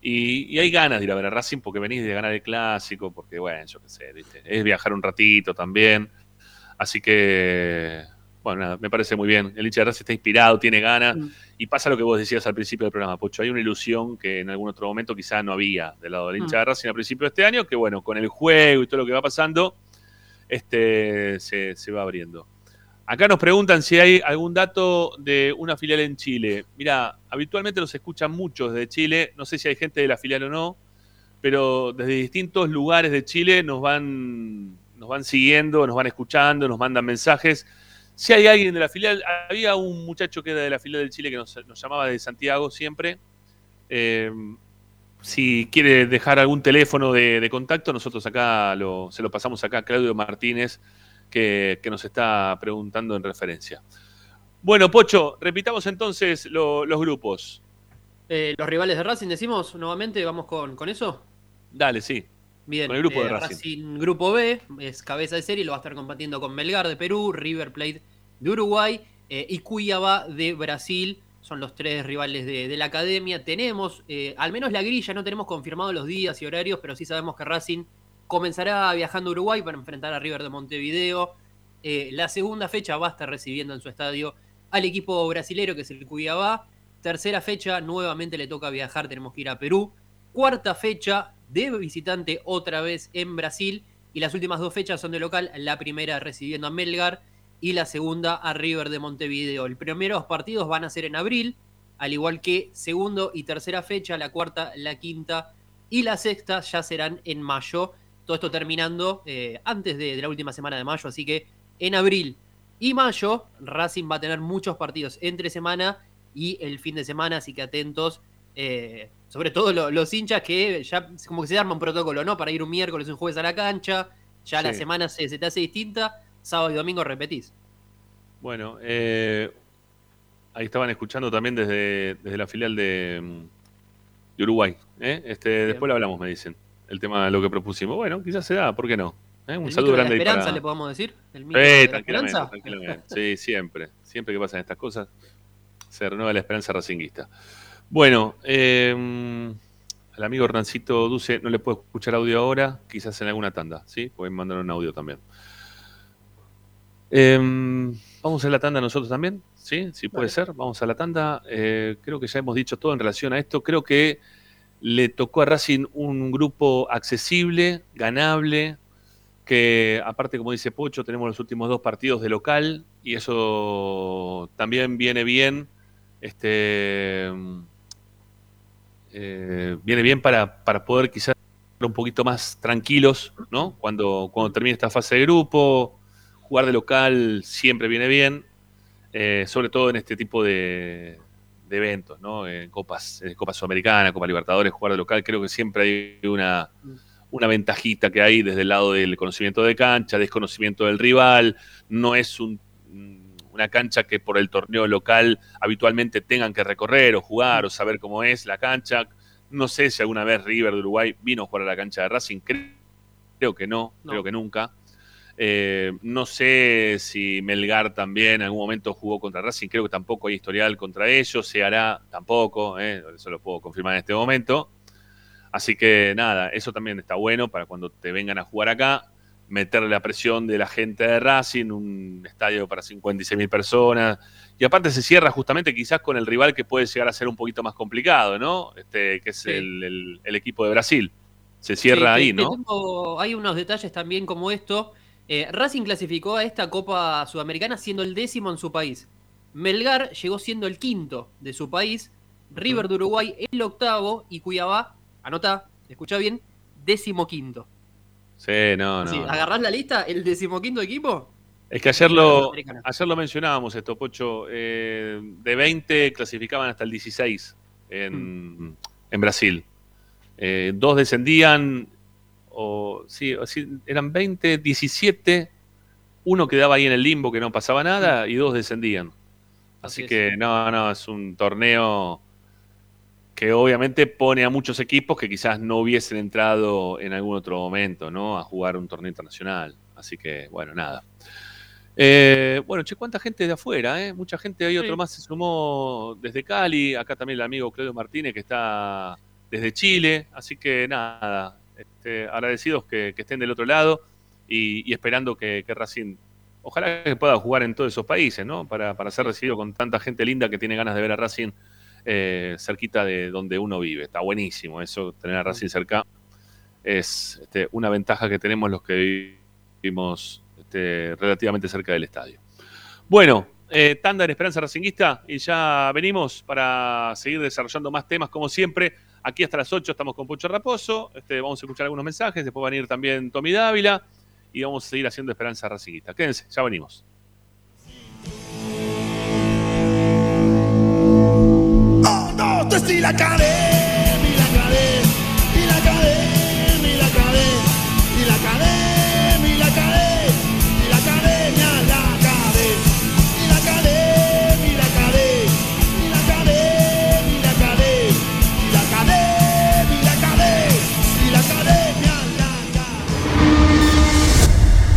Y, y hay ganas de ir a ver a Racing porque venís de ganar el clásico, porque bueno, yo qué sé, ¿viste? es viajar un ratito también. Así que, bueno, nada, me parece muy bien. El hincha de Racing está inspirado, tiene ganas. Mm. Y pasa lo que vos decías al principio del programa, Pocho. Hay una ilusión que en algún otro momento quizá no había del lado del hincha Mm. de Racing al principio de este año, que bueno, con el juego y todo lo que va pasando, este, se, se va abriendo. Acá nos preguntan si hay algún dato de una filial en Chile. Mira, habitualmente nos escuchan muchos de Chile, no sé si hay gente de la filial o no, pero desde distintos lugares de Chile nos van, nos van siguiendo, nos van escuchando, nos mandan mensajes. Si hay alguien de la filial, había un muchacho que era de la filial del Chile que nos, llamaba de Santiago siempre. Eh, si quiere dejar algún teléfono de, de contacto, nosotros acá lo, se lo pasamos acá a Claudio Martínez, que, que nos está preguntando en referencia. Bueno, Pocho, repitamos entonces lo- los grupos. Eh, los rivales de Racing, decimos nuevamente, vamos con, con eso. Dale, sí. Bien, Con el grupo de eh, Racing. Grupo B es cabeza de serie, lo va a estar combatiendo con Melgar de Perú, River Plate de Uruguay eh, y Cuiabá de Brasil. Son los tres rivales de, de la academia. Tenemos, al menos la grilla, no tenemos confirmado los días y horarios, pero sí sabemos que Racing comenzará viajando a Uruguay para enfrentar a River de Montevideo. Eh, la segunda fecha va a estar recibiendo en su estadio al equipo brasilero, que es el Cuiabá. Tercera fecha, nuevamente le toca viajar, tenemos que ir a Perú. Cuarta fecha, de visitante otra vez en Brasil. Y las últimas dos fechas son de local, la primera recibiendo a Melgar y la segunda a River de Montevideo. Los primeros partidos van a ser en abril, al igual que segundo y tercera fecha, la cuarta, la quinta y la sexta ya serán en mayo. Todo esto terminando eh, antes de, de la última semana de mayo, así que en abril y mayo Racing va a tener muchos partidos entre semana y el fin de semana, así que atentos. eh, sobre todo lo- los hinchas que ya como que se arma un protocolo, ¿no? Para ir un miércoles, un jueves a la cancha, ya la semana se, se te hace distinta, sábado y domingo repetís. Bueno, eh, ahí estaban escuchando también desde, desde la filial de, mm, de Uruguay. ¿eh? Este, después lo hablamos, me dicen, el tema de lo que propusimos. Bueno, quizás se da, ¿por qué no? ¿Eh? Un el saludo mito de la grande esperanza, para... le podemos decir. El mito Eh, de la tranquilamente, esperanza. tranquilamente. Sí, siempre. Siempre que pasan estas cosas, se renueva la esperanza racinguista. Bueno, eh, al amigo Hernancito Duce no le puedo escuchar audio ahora, quizás en alguna tanda, ¿sí? Pueden mandar un audio también. Eh, Vamos a la tanda nosotros también, ¿sí? Si puede ser, vamos a la tanda. Eh, creo que ya hemos dicho todo en relación a esto. Creo que le tocó a Racing un grupo accesible, ganable, que aparte, como dice Pocho, tenemos los últimos dos partidos de local y eso también viene bien. Este, eh, viene bien para, para poder quizás un poquito más tranquilos, ¿no? Cuando, cuando termine esta fase de grupo, jugar de local siempre viene bien, eh, sobre todo en este tipo de, de eventos, ¿no? En Copas, en Copa Sudamericana, Copa Libertadores, jugar de local, creo que siempre hay una, una ventajita que hay desde el lado del conocimiento de cancha, desconocimiento del rival, no es un- una cancha que por el torneo local habitualmente tengan que recorrer o jugar o saber cómo es la cancha. No sé si alguna vez River de Uruguay vino a jugar a la cancha de Racing, creo, creo que no, No. creo que nunca. Eh, no sé si Melgar también en algún momento jugó contra Racing, creo que tampoco hay historial contra ellos, se hará tampoco, eh, eso lo puedo confirmar en este momento. Así que nada, eso también está bueno para cuando te vengan a jugar acá, meterle la presión de la gente de Racing, un estadio para 56 mil personas. Y aparte se cierra justamente quizás con el rival que puede llegar a ser un poquito más complicado, ¿no? Este, que es Sí. el, el- el equipo de Brasil. Se cierra Sí, ahí, ¿no? tengo- hay unos detalles también como esto. Eh, Racing clasificó a esta Copa Sudamericana siendo el décimo en su país. Melgar llegó siendo el quinto de su país. River de Uruguay el octavo y Cuiabá, anota, escucha bien, décimo quinto. Sí, no, no. No. agarrás la lista, el decimoquinto equipo. Es que ayer lo, ayer lo mencionábamos esto, Pocho. eh, de 20 clasificaban hasta el 16 en, Mm. en Brasil. Eh, dos descendían, o sí, o sí, eran 20, 17. Uno quedaba ahí en el limbo que no pasaba nada y dos descendían. Así Así es. que no, no, es un torneo que obviamente pone a muchos equipos que quizás no hubiesen entrado en algún otro momento, ¿no? A jugar un torneo internacional. Así que, bueno, nada. Eh, bueno, che, cuánta gente de afuera, ¿eh? Mucha gente, hay otro más se sumó desde Cali, acá también el amigo Claudio Martínez que está desde Chile, así que nada, este, agradecidos que, estén del otro lado y, esperando que, que Racing, ojalá que pueda jugar en todos esos países, ¿no? Para, para ser recibido con tanta gente linda que tiene ganas de ver a Racing eh, cerquita de donde uno vive. Está buenísimo eso, tener a Racing cerca. Es este, una ventaja que tenemos los que vivimos este, relativamente cerca del estadio. Bueno, eh, tanda en Esperanza Racinguista y ya venimos para seguir desarrollando más temas como siempre. Aquí hasta las 8 estamos con Pucho Raposo. Este, vamos a escuchar algunos mensajes. Después va a venir también Tommy Dávila y vamos a seguir haciendo Esperanza Racinguista. Quédense, ya venimos. Un, dos, tres y la academia, y la academia, y la academia, y la academia,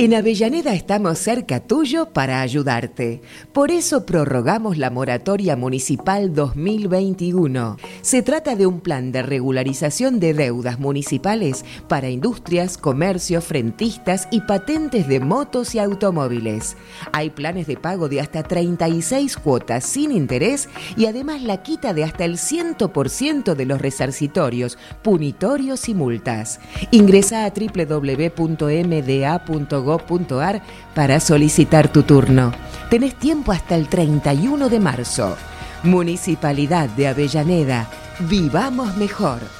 En Avellaneda estamos cerca tuyo para ayudarte. Por eso prorrogamos la moratoria municipal 2021. Se trata de un plan de regularización de deudas municipales para industrias, comercios, frentistas y patentes de motos y automóviles. Hay planes de pago de hasta 36 cuotas sin interés y además la quita de hasta el 100% de los resarcitorios, punitorios y multas. Ingresa a www.mda.gov para solicitar tu turno. Tenés tiempo hasta el 31 de marzo. Municipalidad de Avellaneda. Vivamos mejor.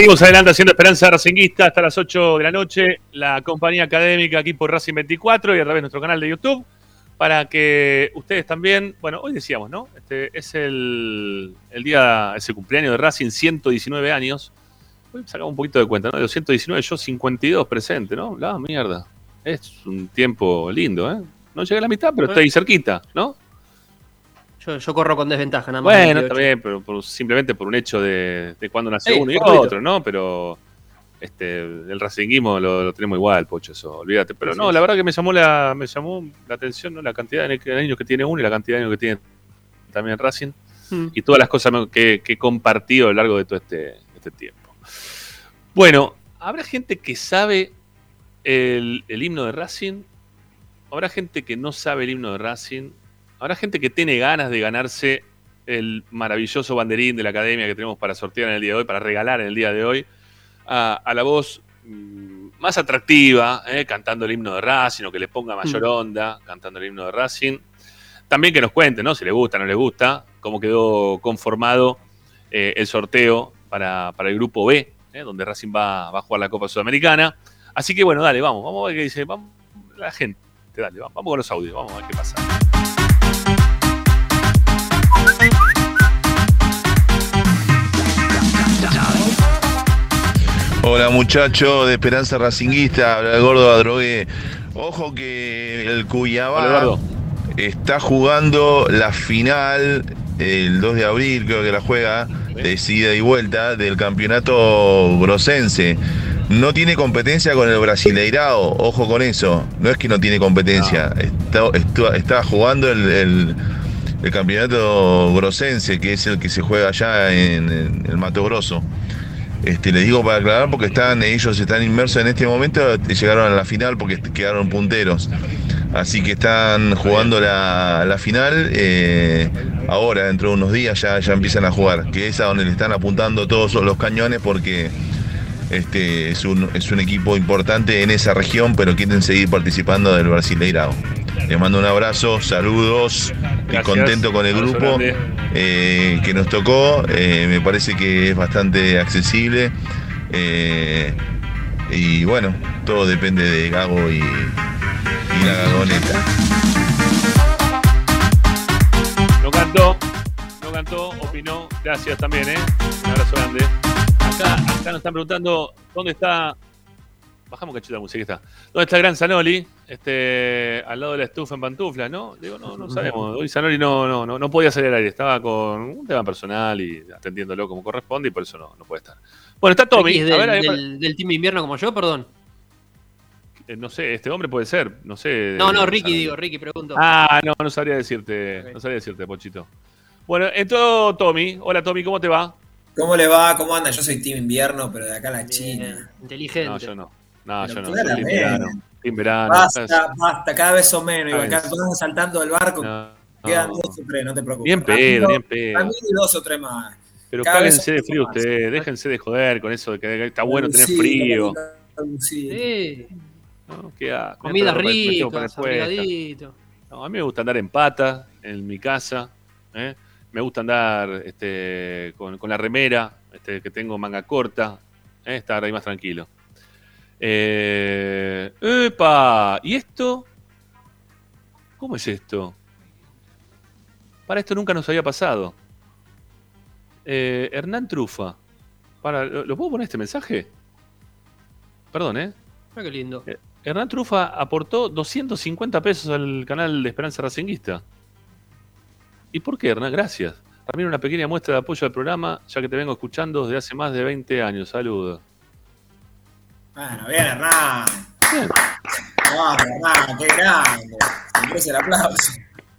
Seguimos adelante haciendo Esperanza Racinguista hasta las 8 de la noche. La compañía académica aquí por Racing 24 y a través de nuestro canal de YouTube. Para que ustedes también, bueno, hoy decíamos, ¿no? Este es el, el día, ese cumpleaños de Racing, 119 años. Hoy sacamos un poquito de cuenta, ¿no? De los 119, yo 52 presente, ¿no? La mierda. Es un tiempo lindo, ¿eh? No llegué a la mitad, pero estoy cerquita, ¿no? Yo, yo corro con desventaja, nada más. Bueno, 28. también, pero por- simplemente por un hecho de, de cuando nació uno y otro, ¿no? Pero este, el racinguismo lo, lo tenemos igual, Pocho, eso, olvídate. Pero no, la verdad que me llamó la, me llamó la atención, ¿no? La cantidad de años que tiene uno y la cantidad de años que tiene también Racing. Mm. Y todas las cosas que, que he compartido a lo largo de todo este, este tiempo. Bueno, ¿habrá gente que sabe el, el himno de Racing? ¿Habrá gente que no sabe el himno de Racing? ¿Habrá gente que tiene ganas de ganarse el maravilloso banderín de la academia que tenemos para sortear en el día de hoy, para regalar en el día de hoy, a, a la voz mm, más atractiva, eh, cantando el himno de Racing, o que les ponga mayor Mm. onda cantando el himno de Racing? También que nos cuenten, ¿no? Si les gusta, no les gusta, cómo quedó conformado eh, el sorteo para, para el grupo B, eh, donde Racing va, va a jugar la Copa Sudamericana. Así que bueno, dale, vamos, vamos a ver qué dice vamos, la gente. Dale, vamos, vamos con los audios, vamos a ver qué pasa. Hola muchachos de Esperanza Racinguista, habla el gordo Adrogué. Ojo que el Cuyabá está jugando la final el 2 de abril, creo que la juega, de ida y vuelta del campeonato grosense. No tiene competencia con el Brasileirao, ojo con eso. No es que no tiene competencia, está, está- está jugando el, el- el campeonato grosense, que es el que se juega allá en, el Mato Grosso. Este, les digo para aclarar porque están, ellos están inmersos en este momento, llegaron a la final porque quedaron punteros. Así que están jugando la, la final. eh, ahora, dentro de unos días, ya, ya empiezan a jugar. Que es a donde le están apuntando todos los cañones porque este, es, un, es un equipo importante en esa región, pero quieren seguir participando del Brasileirao. Les mando un abrazo, saludos y contento con el grupo eh, que nos tocó. eh, me parece que es bastante accesible. eh, y bueno, todo depende de Gago y, y la gagoneta. No cantó, no cantó, opinó. Gracias también, ¿eh? Un abrazo grande. Acá, acá nos están preguntando dónde está. Bajamos cachito la música, está. ¿Dónde está el gran Zanoli? Este, al lado de la estufa en pantuflas, ¿no? Digo, no, no sabemos. Hoy Zanoli no, no, no, no podía salir al aire. Estaba con un tema personal y atendiéndolo como corresponde y por eso no, no puede estar. Bueno, está Tommy. Es A del, ver, del- del team invierno como yo, perdón. eh, no sé, este hombre puede ser. No sé. No, no, Ricky, digo, Ricky, pregunto. Ah, no, no sabría decirte, no sabría decirte, Pochito. Bueno, entró Tommy. Hola Tommy, ¿cómo te va? ¿Cómo le va? ¿Cómo anda? Yo soy Team Invierno, pero de acá a la Bien, China. inteligente. No, yo no. No, Pero yo no. Claramente. Team verano. Team verano. Basta, basta, cada vez son menos. Cada Igual, acá vez. todos saltando del barco. No, Quedan no. dos o tres, no te preocupes. Bien pedo, bien pedo. Ramiro y dos o tres más. Pero cada cáguense de frío ustedes, déjense de joder con eso de que está bueno tener Sí, frío. sí. No, qué asco. comidas Me tengo que poner ricas, puesta. abrigadito. No, a mí me gusta andar en pata, en mi casa. ¿eh? Me gusta andar este, con, con la remera, este, que tengo manga corta. ¿eh? Estar ahí más tranquilo. Eh, ¡Epa! ¿Y esto? ¿Cómo es esto? Para esto nunca nos había pasado. Eh, Hernán Trufa. Para, ¿lo, lo puedo poner este mensaje? Perdón, ¿eh? Mira qué lindo. Hernán Trufa aportó 250 pesos al canal de Esperanza Racinguista. ¿Y por qué, Hernán? Gracias. También una pequeña muestra de apoyo al programa, ya que te vengo escuchando desde hace más de 20 años. Saludos. Bueno, bien, Hernán. Bien. Vamos, Hernán, qué grande. Se el aplauso.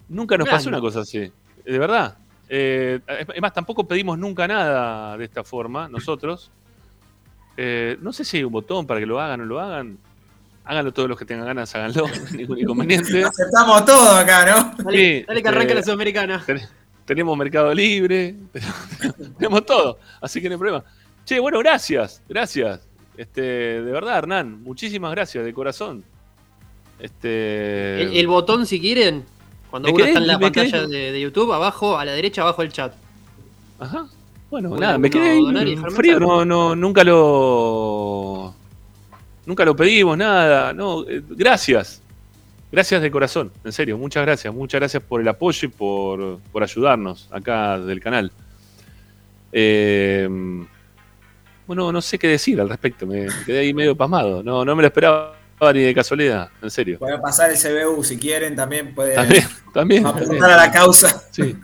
Nunca nos Grande. pasó una cosa así. De verdad. Eh, es más, tampoco pedimos nunca nada de esta forma, nosotros. Eh, no sé si hay un botón para que lo hagan o no lo hagan. Háganlo todos los que tengan ganas, háganlo. ningún inconveniente. Aceptamos todo acá, ¿no? Dale, Sí, dale que arranque eh, la Sudamericana. Ten- tenemos Mercado Libre, tenemos todo, así que no hay problema. Che, bueno, gracias, gracias. Este, de verdad, Hernán, muchísimas gracias, de corazón. Este, El, el botón, si quieren, cuando ¿Me uno querés- está en la pantalla querés- de, de YouTube, abajo, a la derecha, abajo el chat. Ajá. Bueno, nada, me quedé ahí frío, no, no, nunca lo. Nunca lo pedimos, nada. No, eh, gracias. Gracias de corazón, en serio, muchas gracias. Muchas gracias por el apoyo y por, por ayudarnos acá del canal. Eh, bueno, no sé qué decir al respecto, me, quedé ahí medio pasmado. No, no me lo esperaba ni de casualidad, en serio. Puede pasar el CBU si quieren, también puede También, también. apuntar también. a la causa. Sí.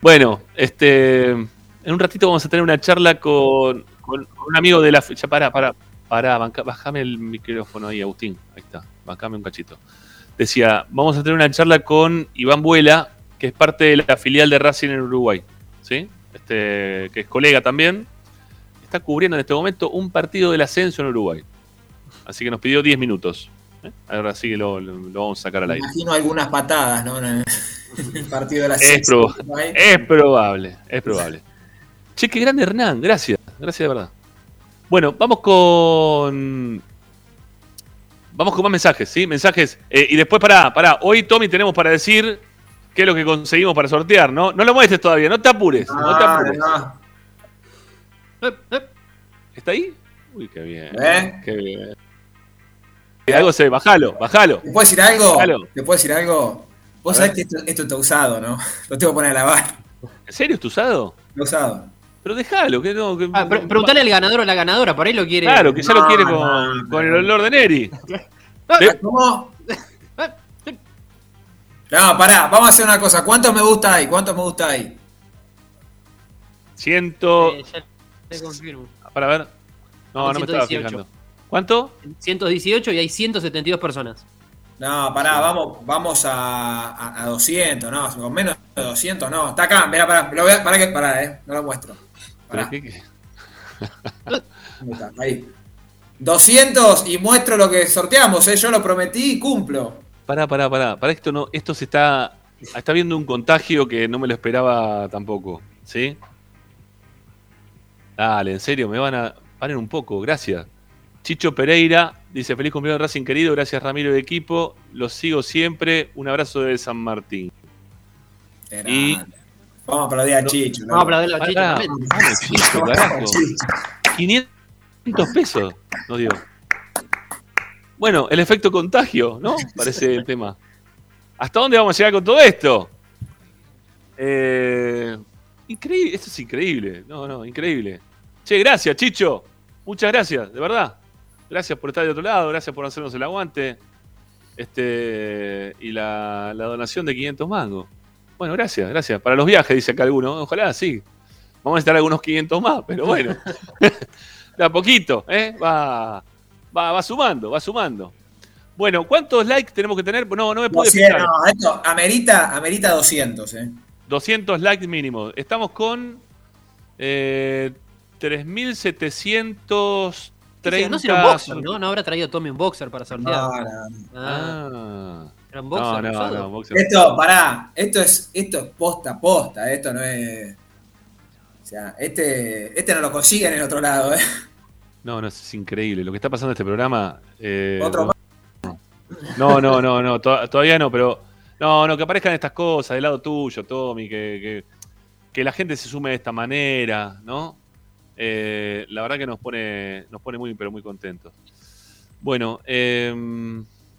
Bueno, este, en un ratito vamos a tener una charla con, con un amigo de la fecha. Para, para, para, bájame el micrófono ahí, Agustín. Ahí está, bájame un cachito. Decía, vamos a tener una charla con Iván Buela, que es parte de la filial de Racing en Uruguay. ¿Sí? Este, que es colega también. Está cubriendo en este momento un partido del ascenso en Uruguay. Así que nos pidió 10 minutos. ¿eh? Ahora sí lo, lo, lo vamos a sacar al aire. Imagino algunas patadas, ¿no? En el partido de la Es, proba- es probable, es probable. Che, qué grande Hernán, gracias, gracias de verdad. Bueno, vamos con. Vamos con más mensajes, ¿sí? Mensajes. Eh, y después, pará, pará. Hoy, Tommy, tenemos para decir qué es lo que conseguimos para sortear, ¿no? No lo muestres todavía, no te apures, no te Ah, apures. no. ¿Está ahí? Uy, qué bien. ¿Eh? Qué bien. Eh, Algo se. Bajalo, bajalo. ¿Te puedo decir algo? Bajalo. ¿Te puedo decir algo? Vos sabés que esto, esto está usado, ¿no? Lo tengo que poner a lavar. ¿En serio está usado? Está usado. Pero déjalo, que no. Que, Ah, pre- preguntale al ganador o la ganadora, por ahí lo quiere. Claro, que ya lo quiere no, con, no, con el olor de Neri. ¿Cómo? No, pará, vamos a hacer una cosa. ¿Cuántos me gusta hay? ¿Cuántos me gusta hay? Ciento. Eh, ya te confirmo. Para ver. No, no me estaba 118. fijando. ¿Cuánto? 118 y hay 172 personas. No, pará, vamos, vamos a, a, a 200, no, con menos de 200, no. Está acá, mirá, pará, lo voy a, pará, que, pará, eh, no lo muestro. ¿Pero Pará, qué-. Ahí. 200 y muestro lo que sorteamos, eh, yo lo prometí y cumplo. Pará, pará, pará. Para esto no. Esto se está. Está viendo un contagio que no me lo esperaba tampoco. ¿Sí? Dale, en serio, me van a. Paren un poco, gracias. Chicho Pereira dice: Feliz cumpleaños Racing querido, gracias Ramiro de equipo. Los sigo siempre. Un abrazo de San Martín. Era- Y. Vamos a aplaudir a Chicho. Vamos a aplaudirlo a Chicho Pará, también. vamos, Chicho, carajo. 500 pesos nos dio. Bueno, el efecto contagio, ¿no? Parece el tema. ¿Hasta dónde vamos a llegar con todo esto? Eh, increíble, esto es increíble. No, no, increíble. Che, gracias, Chicho. Muchas gracias, de verdad. Gracias por estar de otro lado, gracias por hacernos el aguante. Este, y la, la donación de 500 mangos. Bueno, gracias, gracias. Para los viajes, dice acá alguno. Ojalá, sí. Vamos a necesitar algunos 500 más, pero bueno. de a poquito, ¿eh? Va, va, va sumando, va sumando. Bueno, ¿cuántos likes tenemos que tener? No, no me 200, fijar. no, esto amerita, amerita 200, eh. 200 likes mínimo. Estamos con eh, 3.730. No será un boxer, ¿no? No habrá traído Tommy un boxer para sortear. No, no, no. Ah, era un boxer. no, usado. no, boxer. Esto, pará, esto es, esto es posta, posta, esto no es. O sea, este, este no lo consiguen en otro lado, eh. No, no, es increíble. Lo que está pasando en este programa. eh, Otro más. No, no, no, no, to- todavía no, pero. No, no, que aparezcan estas cosas del lado tuyo, Tommy, que, que, que la gente se sume de esta manera, ¿no? Eh, la verdad que nos pone, nos pone muy, pero muy contentos. Bueno, eh,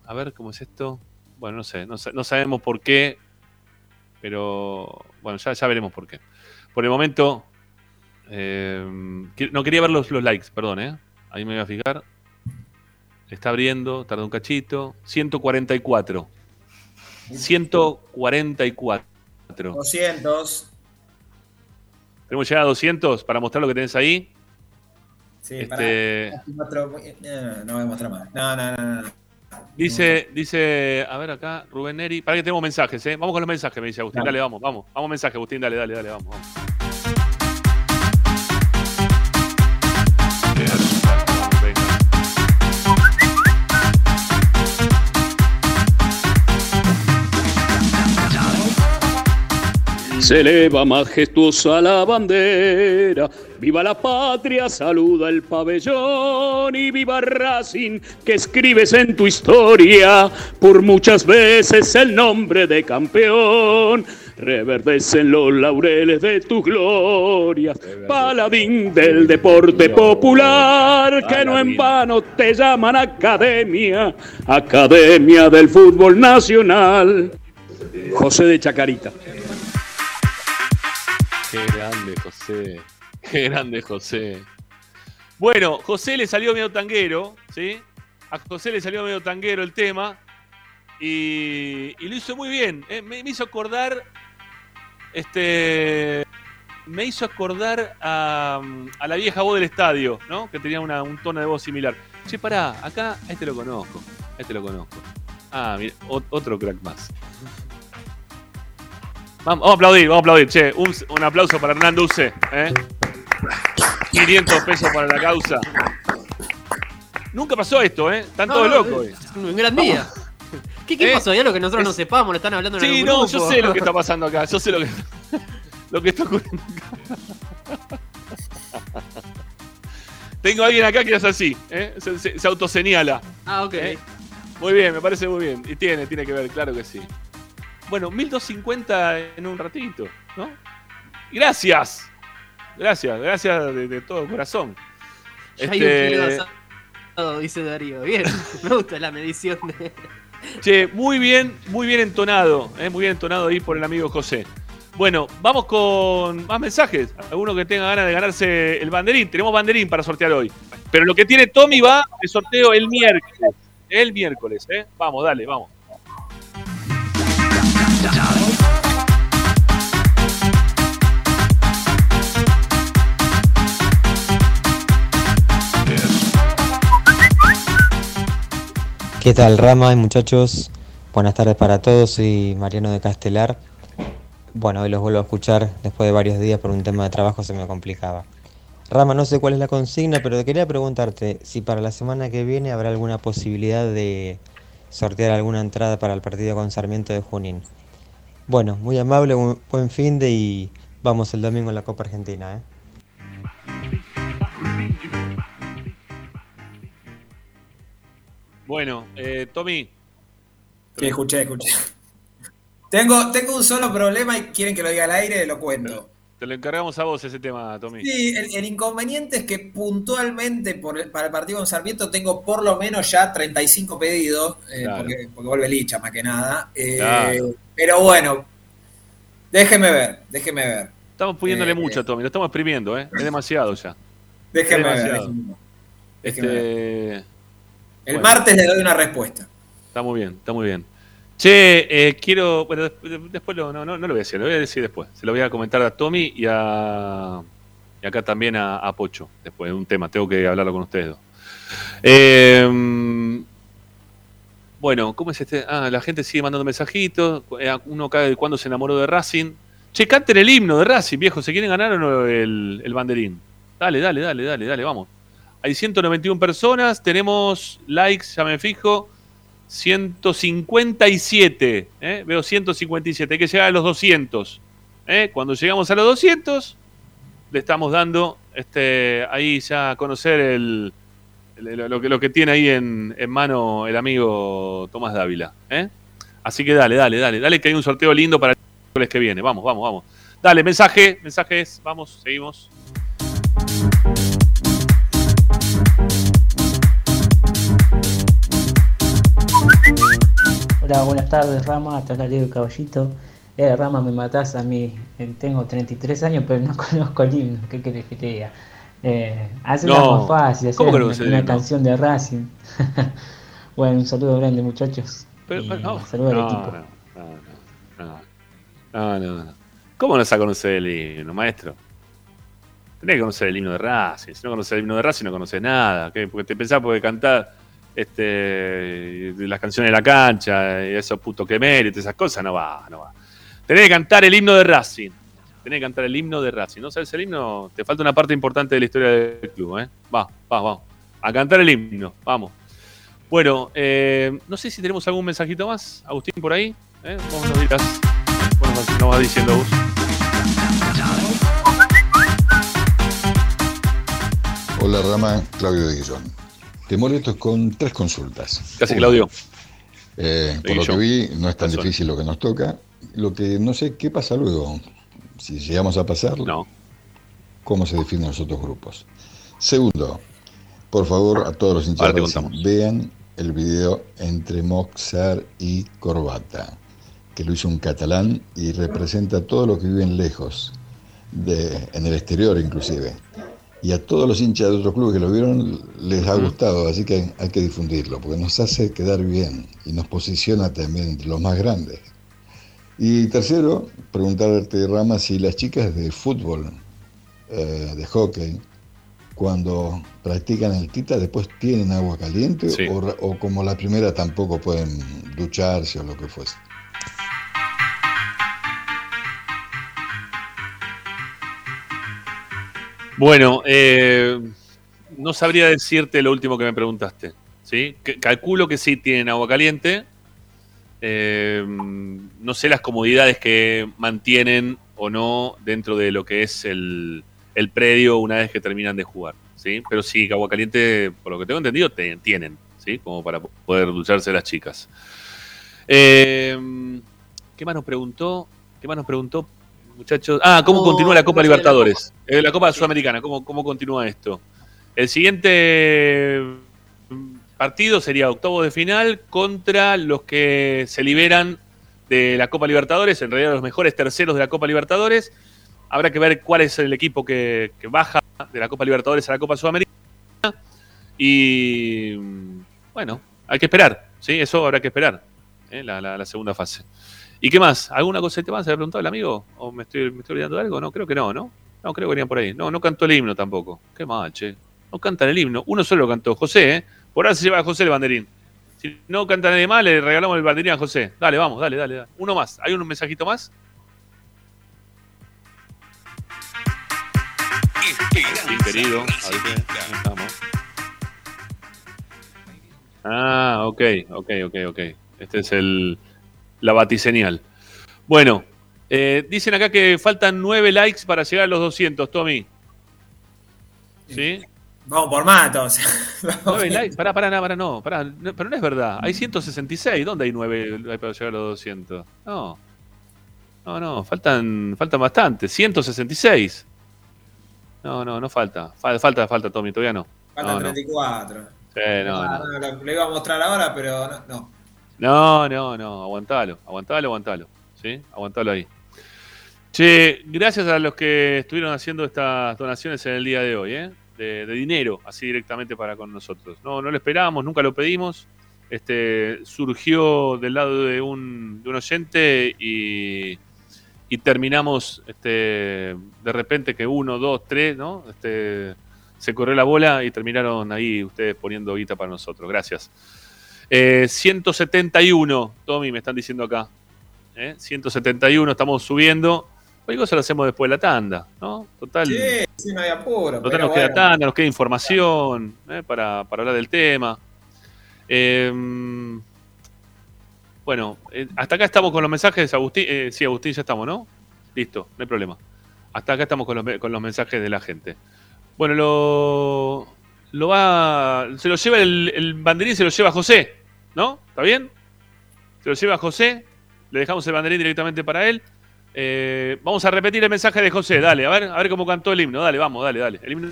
a ver cómo es esto. Bueno, no sé, no, sa- no sabemos por qué, pero bueno, ya, ya veremos por qué. Por el momento, que- no quería ver los, los likes, perdón, ¿eh? Ahí me voy a fijar. Está abriendo, tarda un cachito. 144. 144. 200. Tenemos llegar a 200 para mostrar lo que tenés ahí. Sí, Este-. Muestro- No, no voy a mostrar más. No, no, no, no. Dice, dice, a ver acá, Rubén Neri. Para que tenemos mensajes, ¿eh? Vamos con los mensajes, me dice Agustín. Dale. Dale, vamos, vamos. Vamos mensaje, Agustín, dale, dale, dale, vamos. vamos. Se eleva majestuosa la bandera, viva la patria, saluda el pabellón y viva Racing que escribes en tu historia por muchas veces el nombre de campeón. Reverdecen los laureles de tus glorias, paladín del deporte popular, que no en vano te llaman academia, academia del fútbol nacional. José de Chacarita. Qué grande, José. Qué grande, José. Bueno, José le salió medio tanguero, ¿sí? A José le salió medio tanguero el tema y, y lo hizo muy bien. ¿eh? Me, hizo acordar este, me hizo acordar a, la vieja voz del estadio, ¿no? Que tenía un tono de voz similar. Che, pará, acá este lo conozco, este lo conozco. Ah, mira, ot- otro crack más. Vamos, vamos a aplaudir, vamos a aplaudir. Che, un, un aplauso para Hernando Use. ¿eh? 500 pesos para la causa. Nunca pasó esto, ¿eh? Están No, todos no, locos. hoy. es Un gran día. ¿Qué, qué ¿Eh? pasó? Ya lo que nosotros no sepamos, lo están hablando en Sí, no, yo sé lo que está pasando acá. Yo sé lo que, lo que está ocurriendo acá. Tengo a alguien acá que es así, ¿eh? se, se- se autoseñala. Ah, ok. ¿eh? Muy bien, me parece muy bien. Y tiene, tiene que ver, claro que sí. Bueno, 1250 en un ratito, ¿no? Gracias. Gracias, gracias de, de todo corazón. Ya hay un Este, kilo de asado, dice Darío. Bien, me gusta la medición de. Che, muy bien, muy bien entonado, eh, muy bien entonado ahí por el amigo José. Bueno, vamos con más mensajes. Alguno que tenga ganas de ganarse el banderín. Tenemos banderín para sortear hoy. Pero lo que tiene Tommy va de sorteo el miércoles. El miércoles, ¿eh? Vamos, dale, vamos. ¿Qué tal, Rama y muchachos? Buenas tardes para todos, soy Mariano de Castelar. Bueno, hoy los vuelvo a escuchar después de varios días por un tema de trabajo se me complicaba. Rama, no sé cuál es la consigna, pero quería preguntarte si para la semana que viene habrá alguna posibilidad de sortear alguna entrada para el partido con Sarmiento de Junín. Bueno, muy amable, bu- buen fin de y vamos el domingo en la Copa Argentina, ¿eh? Bueno, eh, Tommy. Sí, escuché, escuché. Tengo, tengo un solo problema y quieren que lo diga al aire, lo cuento. Te lo encargamos a vos ese tema, Tommy. Sí, el, el inconveniente es que puntualmente por para el partido con Sarmiento tengo por lo menos ya 35 pedidos, eh, Claro. porque, porque vuelve Licha más que nada. Eh, Claro. Pero bueno, déjeme ver, déjeme ver. Estamos poniéndole Eh, mucho a Tommy, lo estamos exprimiendo, ¿eh? Es demasiado ya. Déjeme ver. demasiado. déjeme ver. Déjeme Este, El bueno. martes le doy una respuesta. Está muy bien, está muy bien. Che, eh, quiero. Bueno, después, lo, no, no, lo voy a decir, lo voy a decir después. Se lo voy a comentar a Tommy y a. Y acá también a, Pocho. Después de un tema, tengo que hablarlo con ustedes dos. Eh, bueno, ¿cómo es este? Ah, la gente sigue mandando mensajitos. Eh, Uno cae cuando se enamoró de Racing. Che, canten el himno de Racing, viejo. ¿Se quieren ganar o no el, el banderín? Dale, dale, dale, dale, dale, vamos. Hay 191 personas, tenemos likes, ya me fijo. 157, ¿eh? veo 157, hay que llegar a los 200. ¿eh? Cuando llegamos a los 200, le estamos dando este, ahí ya a conocer el, lo, que, lo que tiene ahí en, mano el amigo Tomás Dávila. ¿eh? Así que dale, dale, dale, dale que hay un sorteo lindo para el que viene. Vamos, vamos, vamos. Dale, mensaje, mensajes, vamos, seguimos. Hola, buenas tardes, Rama. Te habla Diego Caballito. Eh, Rama, me matás a mí. Eh, tengo 33 años, pero no conozco el himno. ¿Qué querés que te diga? Eh, No. más fácil, hacer ¿Cómo que no una, una canción de Racing. bueno, un saludo grande, muchachos. Pero, no, saludo al equipo. no, no, no, no, no, no. ¿Cómo no vas a conocer el himno, maestro? Tenés que conocer el himno de Racing. Si no conoces el himno de Racing, no conoces nada. ¿qué? Porque te pensás porque cantar este, las canciones de la cancha y esos putos que mérito, esas cosas, no va, no va. Tenés que cantar el himno de Racing. Tenés que cantar el himno de Racing. ¿No sabes el himno? Te falta una parte importante de la historia del club, ¿eh? Va, va, vamos. A cantar el himno, vamos. Bueno, eh, no sé si tenemos algún mensajito más, Agustín, por ahí. ¿eh? Vos nos dirás. Bueno, nos vas diciendo vos. Hola Rama, Claudio de Guillón. Te molesto con tres consultas. Casi, Claudio. eh, por lo que vi, no es tan difícil lo que nos toca. Lo que no sé, ¿qué pasa luego? Si llegamos a pasar, ¿cómo se definen los otros grupos? Segundo, por favor, a todos los hinchas vean el video entre Moxar y Corbata, que lo hizo un catalán y representa todo lo que viven lejos, de, en el exterior inclusive. Y a todos los hinchas de otros clubes que lo vieron les ha gustado, así que hay que difundirlo, porque nos hace quedar bien y nos posiciona también entre los más grandes. Y tercero, preguntarte, Rama, si las chicas de fútbol, eh, de hockey, cuando practican el tita, después tienen agua caliente Sí. o, o como la primera tampoco pueden ducharse o lo que fuese. Bueno, eh, no sabría decirte lo último que me preguntaste. ¿sí? Calculo que sí tienen agua caliente. Eh, no sé las comodidades que mantienen o no dentro de lo que es el, el predio una vez que terminan de jugar. ¿sí? Pero sí, agua caliente, por lo que tengo entendido, te- tienen, ¿sí? como para poder ducharse las chicas. Eh, ¿Qué más nos preguntó? ¿Qué más nos preguntó, muchachos? Ah, ¿cómo ¿Cómo- continúa la Copa la Libertadores? Eh, la Copa Sudamericana, ¿cómo, ¿cómo continúa esto? El siguiente mm, partido sería octavo de final contra los que se liberan de la Copa Libertadores, en realidad los mejores terceros de la Copa Libertadores. Habrá que ver cuál es el equipo que, que baja de la Copa Libertadores a la Copa Sudamericana. Y mm, bueno, hay que esperar, ¿sí? Eso habrá que esperar, ¿eh? la, la- la segunda fase. ¿Y qué más? ¿Alguna cosita más? ¿Se había preguntado el amigo? ¿O me estoy, me estoy olvidando de algo? No, creo que no, ¿no? No, creo que venían por ahí. No, no cantó el himno tampoco. Qué mal, che. No cantan el himno. Uno solo cantó. José, ¿eh? Por ahora se lleva a José el banderín. Si no canta nadie más, le regalamos el banderín a José. Dale, vamos, dale, dale. dale. Uno más. ¿Hay un mensajito más? Sí, querido. A ver, ahí estamos. Ah, ok, ok, ok, ok. Este es el la batiseñal. Bueno, eh, dicen acá que faltan nueve likes para llegar a los 200, Tommy. ¿Sí? Vamos por matos. Nueve likes. Pará, pará, pará, no, pará, no, pero no es verdad. Hay 166. ¿Dónde hay nueve likes para llegar a los 200? No. No, no, faltan, faltan bastante. 166. No, no, no falta. Fal- Falta, falta, Tommy, todavía no. Faltan No, no. 34. Sí, no, Ah, no. no, lo iba a mostrar ahora, pero no. No. No, no, aguantalo, aguantalo, aguantalo. ¿Sí? Aguantalo ahí. Che, gracias a los que estuvieron haciendo estas donaciones en el día de hoy, ¿eh? De, de dinero, así directamente para con nosotros. No, no lo esperábamos, nunca lo pedimos. Este, surgió del lado de un, de un oyente y, y terminamos este, de repente que uno, dos, tres, ¿no? Este, se corrió la bola y terminaron ahí ustedes poniendo guita para nosotros. Gracias. Eh, 171, Tommy, me están diciendo acá. ¿Eh? 171, estamos subiendo. Cualquier cosa lo hacemos después de la tanda, ¿no? Total. Sí, sí, no hay apuro. Total nos queda bueno. tanda, nos queda información ¿eh? para, para hablar del tema. Eh, bueno, eh, hasta acá estamos con los mensajes. Agustín, eh, sí, Agustín, ya estamos, ¿no? Listo, no hay problema. Hasta acá estamos con los, me- con los mensajes de la gente. Bueno, lo, lo va. Se lo lleva el, el banderín, se lo lleva José, ¿no? ¿Está bien? Se lo lleva José. Le dejamos el banderín directamente para él. Eh, vamos a repetir el mensaje de José. Dale, a ver, a ver cómo cantó el himno. Dale, vamos, dale, dale. El himno.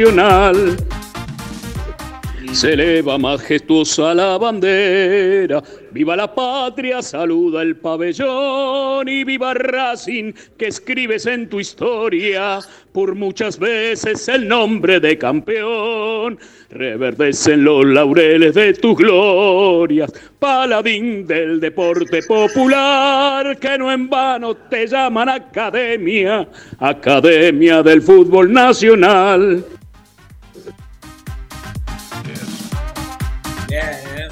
nacional. Se eleva majestuosa la bandera, viva la patria, saluda el pabellón y viva Racing que escribes en tu historia por muchas veces el nombre de campeón. Reverdecen los laureles de tus glorias, paladín del deporte popular, que no en vano te llaman academia, academia del fútbol nacional. Bien, eh.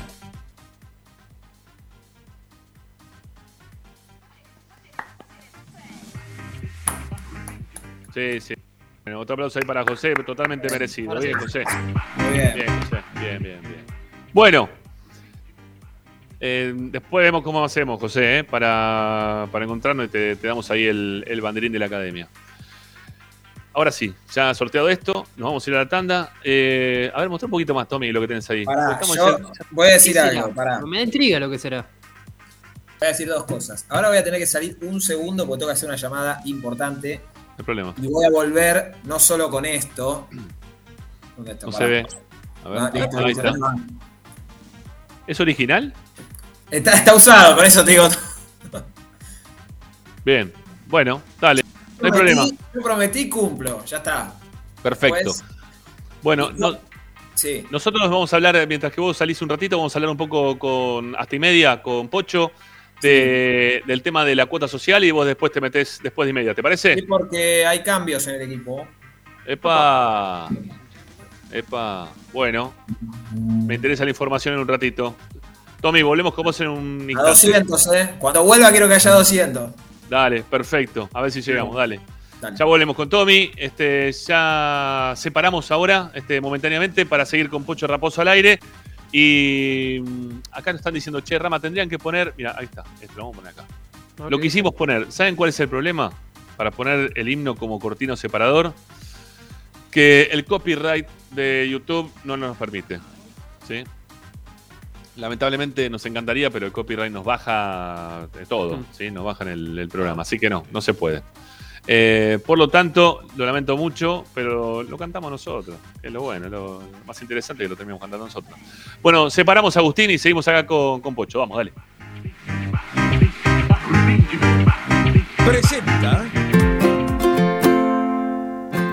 Sí, sí. Bueno, otro aplauso ahí para José, totalmente merecido. Bien, José. Muy bien. Bien, José. Bien, bien, bien. Bueno. eh, después vemos cómo hacemos, José, eh, para, para encontrarnos y te, te damos ahí el, el banderín de la academia. Ahora sí, ya sorteado esto, nos vamos a ir a la tanda. Eh, a ver, mostrá un poquito más, Tommy, lo que tenés ahí. Pará, yo ya- voy a decir algo, pará. Me da intriga lo que será. Voy a decir dos cosas. Ahora voy a tener que salir un segundo porque tengo que hacer una llamada importante. No hay problema. Y voy a volver no solo con esto. ¿Dónde está? No Pará. se ve. A ver, No, listo, ahí listo. está. ¿Es original? Está, está usado, por eso te digo. Bien. Bueno, dale. No hay problema. Yo prometí, cumplo. Ya está. Perfecto. Pues- Bueno, no, Sí. Nosotros vamos a hablar, mientras que vos salís un ratito, vamos a hablar un poco con hasta y media, con Pocho, de- del tema de la cuota social y vos después te metés después de y media, ¿te parece? Sí, porque hay cambios en el equipo. Epa. Epa. Bueno, me interesa la información en un ratito. Tommy, volvemos con vos en un A instante. 200, ¿eh? Cuando vuelva quiero que haya 200. Dale, perfecto. A ver si llegamos, dale. Dale. Ya volvemos con Tommy. Este, ya separamos ahora, este, momentáneamente, para seguir con Pocho Raposo al aire. Y mm, acá nos están diciendo, che, Rama, tendrían que poner. Mira, ahí está. Esto lo vamos a poner acá. Lo quisimos poner. ¿Saben cuál es el problema? Para poner el himno como cortino separador. Que el copyright de YouTube no nos permite. ¿Sí? Lamentablemente nos encantaría, pero el copyright nos baja de todo, Mm. ¿sí? Nos baja en el, el programa, así que no, no se puede. Eh, por lo tanto, lo lamento mucho, pero lo cantamos nosotros, que es lo bueno, es lo más interesante que lo terminamos cantando nosotros. Bueno, separamos a Agustín y seguimos acá con, con Pocho, vamos, dale. Presenta.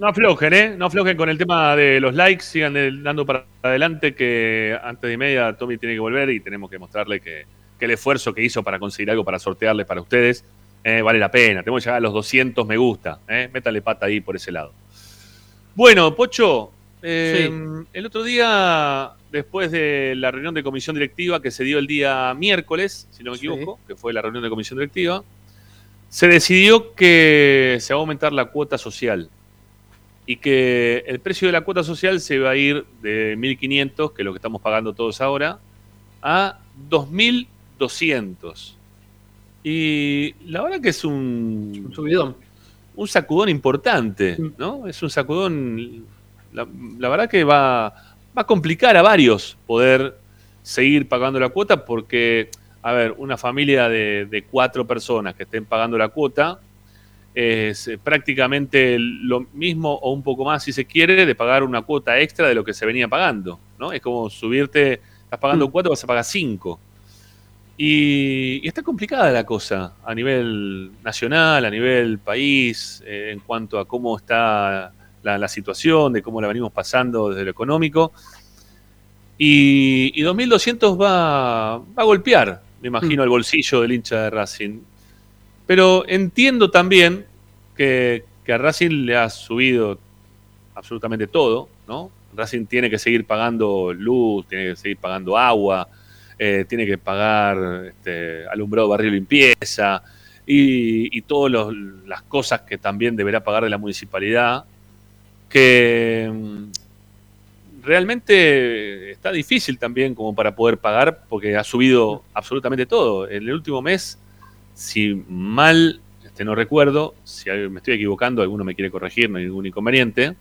no aflojen, ¿eh? No aflojen con el tema de los likes, sigan de- dando para adelante que antes de media Tommy tiene que volver y tenemos que mostrarle que, que el esfuerzo que hizo para conseguir algo para sortearle para ustedes eh, vale la pena. Tenemos que llegar a los 200 me gusta, ¿eh? Métale pata ahí por ese lado. Bueno, Pocho, eh, el otro día, después de la reunión de comisión directiva que se dio el día miércoles, si no me Sí. equivoco, que fue la reunión de comisión directiva, se decidió que se va a aumentar la cuota social y que el precio de la cuota social se va a ir de 1.500, que es lo que estamos pagando todos ahora, a 2.200. Y la verdad que es un, Un subidón. un sacudón importante, ¿no? Es un sacudón, la, la verdad que va, va a complicar a varios poder seguir pagando la cuota porque, a ver, una familia de, de cuatro personas que estén pagando la cuota es eh, prácticamente lo mismo o un poco más, si se quiere, de pagar una cuota extra de lo que se venía pagando, ¿no? Es como subirte, estás pagando cuatro, vas a pagar cinco. Y, y está complicada la cosa a nivel nacional, a nivel país, eh, en cuanto a cómo está la, la situación, de cómo la venimos pasando desde lo económico. Y, y 2200 va, va a golpear, me imagino, el bolsillo del hincha de Racing. Pero entiendo también que, que a Racing le ha subido absolutamente todo, ¿no? Racing tiene que seguir pagando luz, tiene que seguir pagando agua, eh, tiene que pagar este, alumbrado, barrio, limpieza y, y todas las cosas que también deberá pagar de la municipalidad, que mm, realmente está difícil también como para poder pagar porque ha subido absolutamente todo. En el último mes, si mal este, no recuerdo, si me estoy equivocando, alguno me quiere corregir, no hay ningún inconveniente,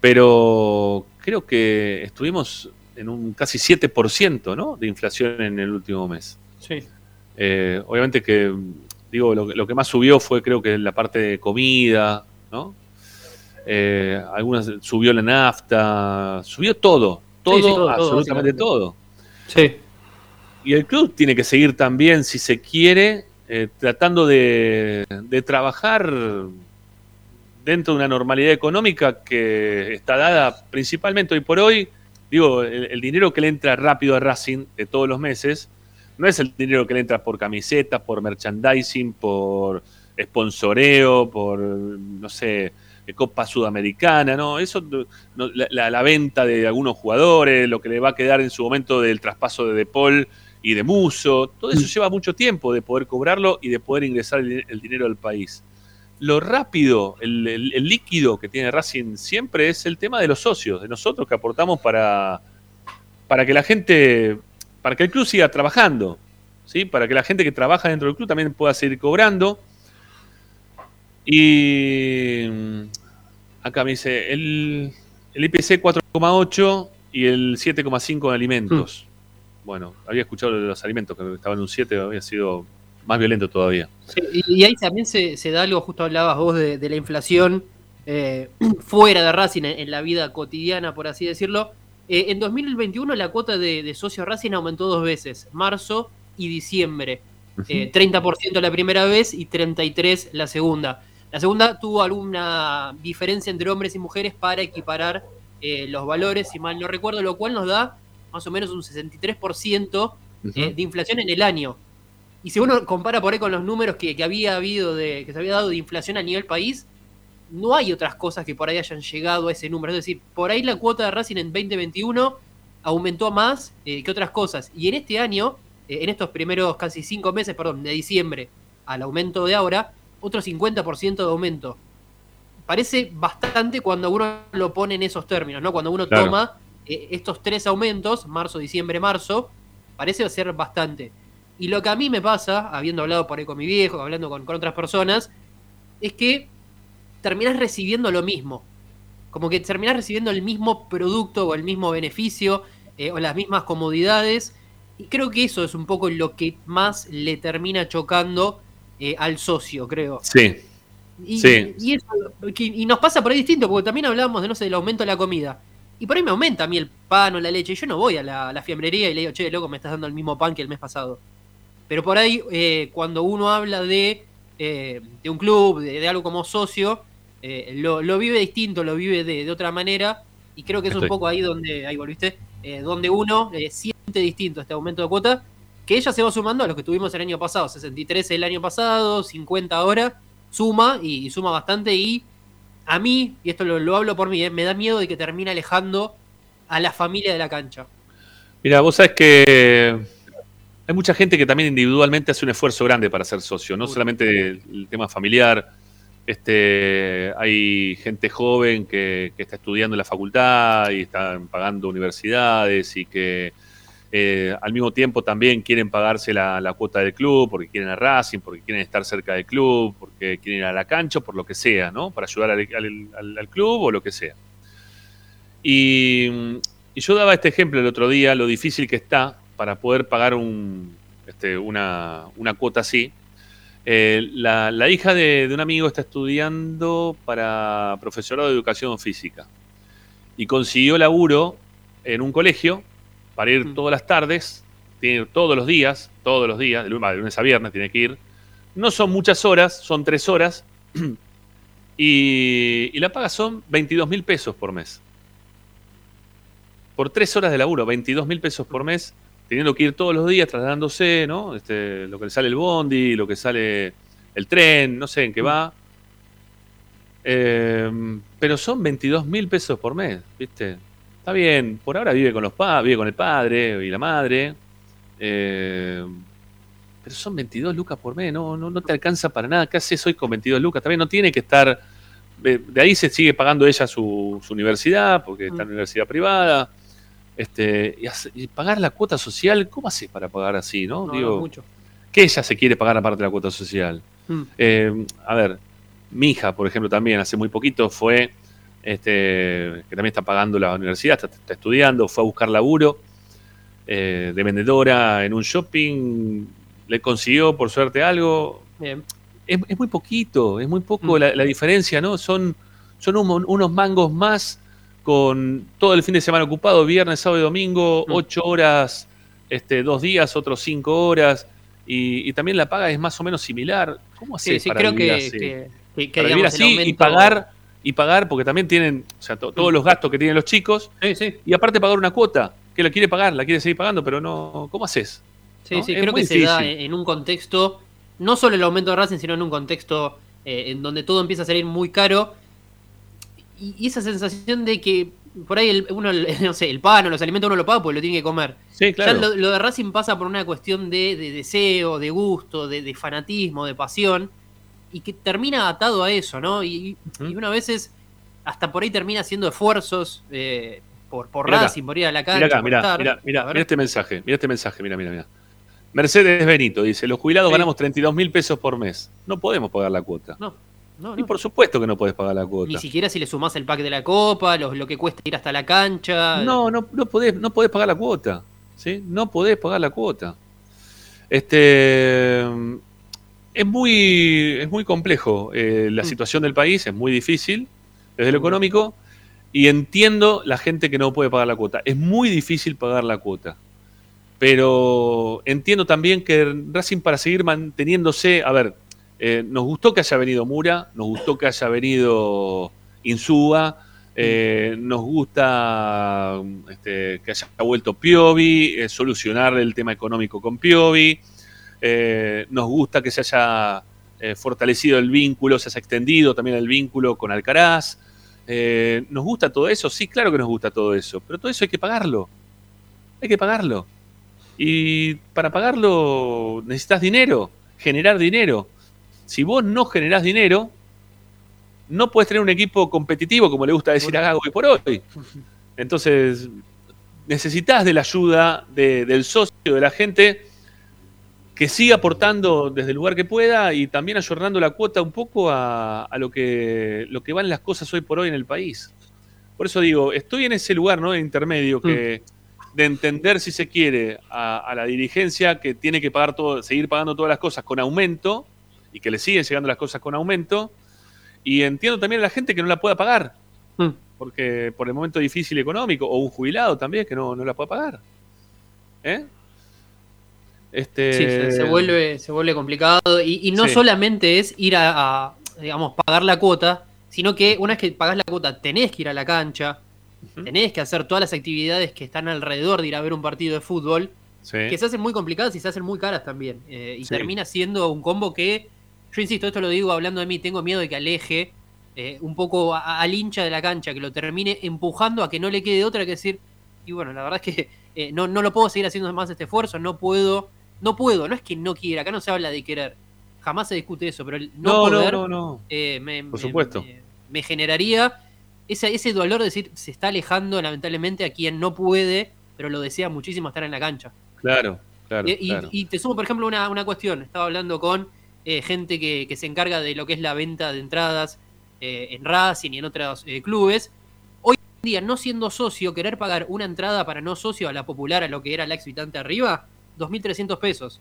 pero creo que estuvimos en un casi 7% ¿no? de inflación en el último mes. Sí. Eh, obviamente que, digo, lo, que- lo que más subió fue creo que la parte de comida, ¿no? Eh, algunas subió la nafta, subió todo, todo, Sí, sí, todo, todo, absolutamente básicamente. todo. Sí. Y el club tiene que seguir también, si se quiere, eh, tratando de, de trabajar dentro de una normalidad económica que está dada principalmente hoy por hoy. Digo, el, dinero que le entra rápido a Racing de todos los meses no es el dinero que le entra por camisetas, por merchandising, por sponsoreo, por, no sé, Copa Sudamericana, ¿no? Eso, no, la venta de algunos jugadores, lo que le va a quedar en su momento del traspaso de De Paul, y de muso. Todo eso lleva mucho tiempo de poder cobrarlo y de poder ingresar el, el dinero al país. Lo rápido, el, el- el líquido que tiene Racing siempre es el tema de los socios, de nosotros que aportamos para, para que la gente, para que el club siga trabajando, ¿sí? para que la gente que trabaja dentro del club también pueda seguir cobrando. Y mm, acá me dice el, el IPC 4,8 y el 7,5 en alimentos. Bueno, había escuchado los alimentos, que estaba en un 7, había sido más violento todavía. Sí, y, ahí también se, se da algo, justo hablabas vos de, de la inflación eh, fuera de Racing, en, en la vida cotidiana, por así decirlo. Eh, en 2021 la cuota de, de socio Racing aumentó dos veces, marzo y diciembre. Eh, 30% la primera vez y 33% la segunda. La segunda tuvo alguna diferencia entre hombres y mujeres para equiparar eh, los valores, si mal no recuerdo, lo cual nos da más o menos un 63% eh, de inflación en el año. Y si uno compara por ahí con los números que, que había habido, de, que se había dado de inflación a nivel país, no hay otras cosas que por ahí hayan llegado a ese número. Es decir, por ahí la cuota de Racing en 2021 aumentó más eh, que otras cosas. Y en este año, eh, en estos primeros casi cinco meses, perdón, de diciembre al aumento de ahora, otro 50% de aumento. Parece bastante cuando uno lo pone en esos términos, ¿no? Cuando uno Claro. toma eh, estos tres aumentos, marzo, diciembre, marzo, parece ser bastante. Y lo que a mí me pasa, habiendo hablado por ahí con mi viejo, hablando con, con otras personas, es que terminás recibiendo lo mismo. Como que terminás recibiendo el mismo producto o el mismo beneficio eh, o las mismas comodidades. Y creo que eso es un poco lo que más le termina chocando eh, al socio, creo. Sí. Y, Sí. y eso- y nos pasa por ahí distinto, porque también hablábamos de, no sé, del aumento de la comida. Y por ahí me aumenta a mí el pan o la leche. Yo no voy a la, la fiambrería y le digo, che, loco, me estás dando el mismo pan que el mes pasado. Pero por ahí, eh, cuando uno habla de, eh, de un club, de, de algo como socio, eh, lo, lo vive distinto, lo vive de, de otra manera. Y creo que es un poco ahí donde, ahí volviste, donde uno siente distinto este aumento de cuota, que ella se va sumando a los que tuvimos el año pasado, 63 el año pasado, 50 ahora, suma y, y suma bastante. Y a mí, y esto lo, lo hablo por mí, eh, me da miedo de que termine alejando a la familia de la cancha. Mira, vos sabés que hay mucha gente que también individualmente hace un esfuerzo grande para ser socio, no solamente el, el tema familiar. Este, hay gente joven que, que está estudiando en la facultad y están pagando universidades y que eh, al mismo tiempo también quieren pagarse la, cuota del club porque quieren a Racing, porque quieren estar cerca del club, porque quieren ir a la cancha, por lo que sea, ¿no? Para ayudar al, club o lo que sea. Y, yo daba este ejemplo el otro día, lo difícil que está para poder pagar este, una, una cuota así. Eh, la, la hija de, de un amigo está estudiando para profesorado de educación física y consiguió laburo en un colegio para ir todas las tardes, tiene que ir todos los días, todos los días, de lunes a viernes tiene que ir. No son muchas horas, son tres horas y, y la paga son 22 mil pesos por mes por tres horas de laburo, 22 mil pesos por mes, teniendo que ir todos los días trasladándose, ¿no? Este, lo que le sale el bondi, lo que sale el tren, no sé en qué va. Eh, pero son 22 mil pesos por mes, ¿viste? Está bien, por ahora vive con los pa vive con el padre y la madre. eh, pero son 22 lucas por mes, no, no, no te alcanza para nada. ¿Qué haces hoy con 22 lucas? También no tiene que estar. De, de ahí se sigue pagando ella su, su universidad, porque está en una universidad privada. Este, y, hace- y pagar la cuota social, ¿cómo haces para pagar así, no? No, Digo, no, mucho. ¿Qué ella se quiere pagar aparte de la cuota social? Mm. Eh, a ver, mi hija, por ejemplo, también hace muy poquito fue, este, que también está pagando la universidad, está, está estudiando, fue a buscar laburo eh, de vendedora en un shopping, le consiguió por suerte algo. Bien. Es, es muy poquito, es muy poco la, la diferencia, ¿no? Son, son un- unos mangos más con todo el fin de semana ocupado, viernes, sábado y domingo, ocho horas, este, dos días, otros cinco horas, y, y también la paga es más o menos similar. ¿Cómo Sí, haces sí, para creo vivir que, así? que- que- que, para vivir digamos, así y pagar, y pagar, porque también tienen, o sea, to- todos los gastos que tienen los chicos, y aparte pagar una cuota, que la quiere pagar, la quiere seguir pagando, pero no, ¿cómo haces? Sí, ¿No? sí, Es creo que se da en un contexto, no solo el aumento de Racing, sino en un contexto eh, en donde todo empieza a salir muy caro. Y, y esa sensación de que por ahí el, uno, el- no sé, el pan o los alimentos uno lo paga porque lo tiene que comer. Sí, claro. Ya lo, lo de Racing pasa por una cuestión de, de deseo, de gusto, de, de fanatismo, de pasión, y que termina atado a eso, ¿no? Y, y una veces hasta por ahí termina haciendo esfuerzos eh, por, por Mirá acá. Racing, por ir a la cancha. Mira acá, mira, mira, mira, este mensaje, mira este mensaje, mira, mira, mira. Mercedes Benito dice, los jubilados Sí. ganamos 32 mil pesos por mes. No podemos pagar la cuota. No, no, Y por supuesto que no podés pagar la cuota. Ni siquiera si le sumás el pack de la copa, lo, lo que cuesta ir hasta la cancha. No, no, no podés, no podés pagar la cuota. ¿sí? No podés pagar la cuota. Este es muy, es muy complejo. eh, Mm. la situación del país es muy difícil desde lo económico. Y entiendo la gente que no puede pagar la cuota. Es muy difícil pagar la cuota. Pero entiendo también que Racing para seguir manteniéndose, a ver, eh, nos gustó que haya venido Mura, nos gustó que haya venido Insúa, eh, nos gusta este, que haya vuelto Piovi, eh, solucionar el tema económico con Piovi, eh, nos gusta que se haya eh, fortalecido el vínculo, se haya extendido también el vínculo con Alcaraz. Eh, ¿Nos gusta todo eso? Sí, claro que nos gusta todo eso, pero todo eso hay que pagarlo. Hay que pagarlo. Y para pagarlo necesitas dinero, generar dinero. Si vos no generás dinero, no puedes tener un equipo competitivo, como le gusta decir a Gago hoy por hoy. Entonces, necesitas de la ayuda de- del socio, de la gente, que siga aportando desde el lugar que pueda y también ayornando la cuota un poco a, a lo, que, lo que van las cosas hoy por hoy en el país. Por eso digo, estoy en ese lugar ¿no? de intermedio que, de entender, si se quiere, a, a la dirigencia que tiene que pagar todo, seguir pagando todas las cosas con aumento y que le siguen llegando las cosas con aumento. Y entiendo también a la gente que no la pueda pagar, porque por el momento difícil económico, o un jubilado también que no, no la pueda pagar. ¿Eh? Este, Sí, se, se vuelve, se vuelve complicado. Y, y no Sí. solamente es ir a, a, digamos, pagar la cuota, sino que una vez que pagás la cuota, tenés que ir a la cancha, tenés que hacer todas las actividades que están alrededor de ir a ver un partido de fútbol, Sí. que se hacen muy complicadas y se hacen muy caras también. Eh, y Sí. termina siendo un combo que, yo insisto, esto lo digo hablando de mí, tengo miedo de que aleje eh, un poco a- al hincha de la cancha, que lo termine empujando a que no le quede otra que decir, y bueno, la verdad es que eh, no, no lo puedo seguir haciendo más este esfuerzo, no puedo, no puedo, no es que no quiera, acá no se habla de querer, jamás se discute eso, pero el no, No, no, poder no, no. eh, me, Por supuesto. me- me generaría ese, ese dolor de decir, se está alejando lamentablemente a quien no puede, pero lo desea muchísimo estar en la cancha. Claro, claro. Eh, y, claro. y te sumo, por ejemplo, una, una cuestión. Estaba hablando con eh, gente que, que se encarga de lo que es la venta de entradas eh, en Racing y en otros eh, clubes. Hoy en día, no siendo socio, querer pagar una entrada para no socio a la popular, a lo que era la exvitante arriba, 2.300 pesos.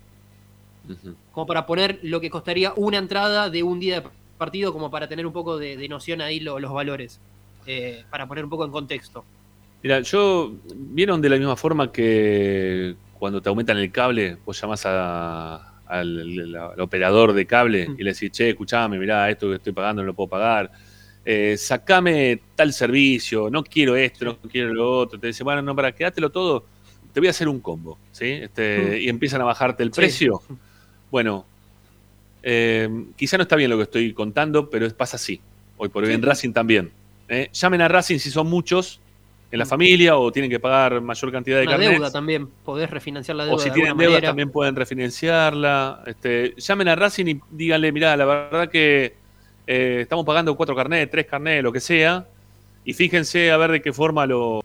Ujú. Como para poner lo que costaría una entrada de un día de partido, como para tener un poco de, de noción ahí lo- los valores. eh, para poner un poco en contexto. Mira, yo. ¿Vieron de la misma forma que cuando te aumentan el cable, vos llamás a- al, al operador de cable y le decís, che, escuchame, mirá, esto que estoy pagando no lo puedo pagar. Eh, sacame tal servicio, no quiero esto, no quiero lo otro. Te dice, bueno, no, para quedátelo todo, te voy a hacer un combo, ¿sí? Este, Mm. Y empiezan a bajarte el Sí. precio. Bueno, eh, quizá no está bien lo que estoy contando, pero pasa así. Hoy por hoy Sí. en Racing también. ¿eh? Llamen a Racing si son muchos en la familia o tienen que pagar mayor cantidad de Mm. Una carnets. deuda también, podés refinanciar la deuda. O si de tienen deuda manera. también pueden refinanciarla. Este, llamen a Racing y díganle, mirá, la verdad que eh, estamos pagando cuatro carnets, tres carnets, lo que sea, y fíjense a ver de qué forma lo,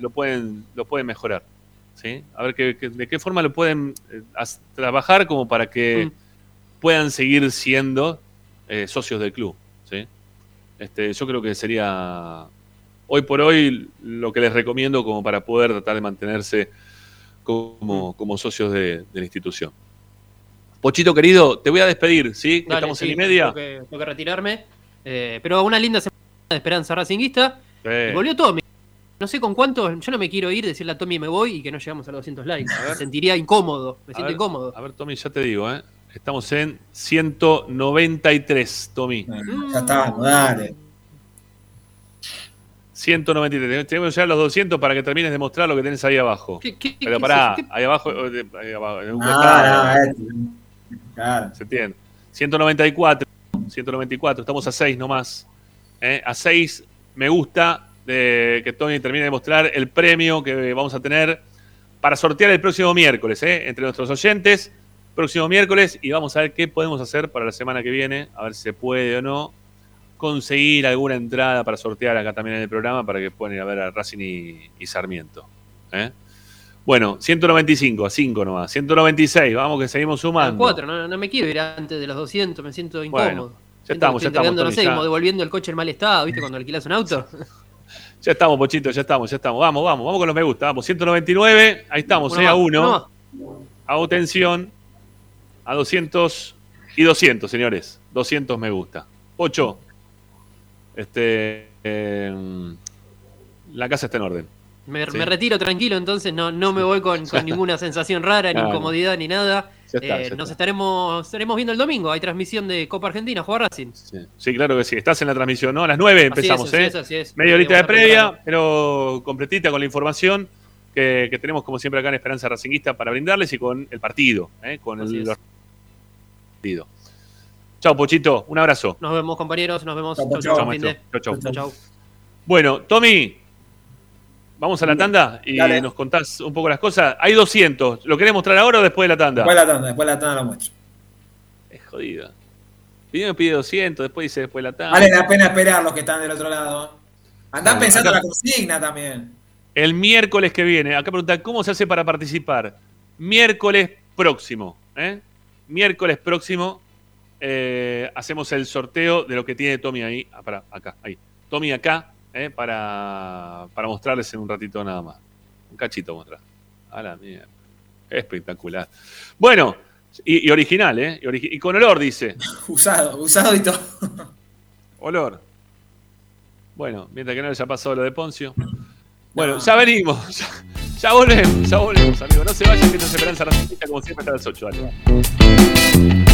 lo pueden, lo pueden mejorar. ¿Sí? A ver qué- qué- de qué forma lo pueden eh, trabajar como para que puedan seguir siendo eh, socios del club. ¿sí? Este, yo creo que sería hoy por hoy lo que les recomiendo como para poder tratar de mantenerse como, como socios de, de la institución. Pochito querido, te voy a despedir, ¿sí? Que Dale, Estamos sí, en y media. Tengo que, tengo que retirarme. Eh, pero una linda semana de esperanza racinguista. Sí. Y volvió Tommy. No sé con cuánto, yo no me quiero ir, decirle a Tommy me voy y que no llegamos a los 200 likes. Me sentiría incómodo, me A siento ver, incómodo. A ver, Tommy, ya te digo, ¿eh? Estamos en 193, Tommy. Ya está, dale. 193. Tenemos que llegar a los 200 para que termines de mostrar lo que tenés ahí abajo. ¿Qué- qué- Pero pará, ahí abajo, eh, ahí abajo, en un Ah, costado. no, este. Claro. Se entiende. 194, 194, estamos a 6 nomás. ¿eh? A 6 me gusta de que Tony termine de mostrar el premio que vamos a tener para sortear el próximo miércoles, ¿eh? entre nuestros oyentes. Próximo miércoles y vamos a ver qué podemos hacer para la semana que viene, a ver si se puede o no conseguir alguna entrada para sortear acá también en el programa para que puedan ir a ver a Racing y, y Sarmiento. ¿eh? Bueno, 195, a 5 nomás. 196, vamos que seguimos sumando. 4, no, no me quiero ir antes de los 200, me siento incómodo. Bueno, ya Siento estamos, ya estamos. no sé, Tony, ya. como devolviendo el coche en mal estado, ¿viste? Cuando alquilas un auto. Ya estamos, Pochito, ya estamos, ya estamos. Vamos, vamos, vamos con los me gusta. Vamos, 199, ahí estamos, Uno eh, a más, 1. uno Hago tensión. A 200 y 200, señores. 200 me gusta. 8. Este. eh, la casa está en orden. Me, Sí. me retiro tranquilo, entonces no, no me voy con, con ninguna sensación rara, ni Claro. incomodidad, ni nada. Ya está, Eh, ya nos está. estaremos, estaremos viendo el domingo. Hay transmisión de Copa Argentina, juega Racing. Sí, claro que sí. Estás en la transmisión, ¿no? A las 9 Así empezamos, es, así ¿eh? es, así es. Media horita Eh, de previa, temprano. pero completita con la información que, que tenemos, como siempre, acá en Esperanza Racinguista para brindarles y con el partido, ¿eh? Con Así el partido. Chao, Pochito. Un abrazo. Nos vemos, compañeros. Nos vemos. Chau, chau. Chau, chau. Bueno, Tommy, vamos a la tanda y Dale. nos contás un poco las cosas. Hay 200. ¿Lo querés mostrar ahora o después de la tanda? Después de la tanda, después de la tanda lo muestro. Es jodido. Primero pide 200, después dice después de la tanda. Vale la pena esperar los que están del otro lado. Andá Bueno, pensando acá- la consigna también. El miércoles que viene. Acá pregunta, ¿cómo se hace para participar? Miércoles próximo. ¿eh? Miércoles próximo eh, hacemos el sorteo de lo que tiene Tommy ahí. Ah, pará, acá, ahí. Tommy acá, ¿eh? para, para mostrarles en un ratito nada más. Un cachito mostrar. A la mierda. Espectacular. Bueno, y, y original, ¿eh? Y, origi- y con olor, dice. Usado, usado y todo. Olor. Bueno, mientras que no haya pasado lo de Poncio. Bueno, ya venimos. Ya, ya volvemos, ya volvemos, amigos. No se vayan, que esto es Esperanza Racingista, como siempre, hasta las 8. Dale.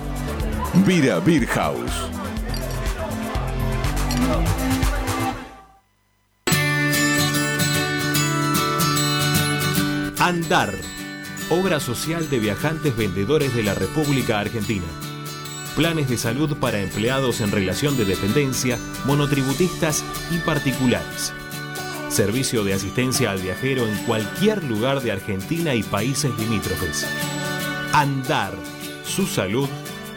Vira Beer House. Andar, obra social de viajantes vendedores de la República Argentina. Planes de salud para empleados en relación de dependencia, monotributistas y particulares. Servicio de asistencia al viajero en cualquier lugar de Argentina y países limítrofes. Andar, su salud,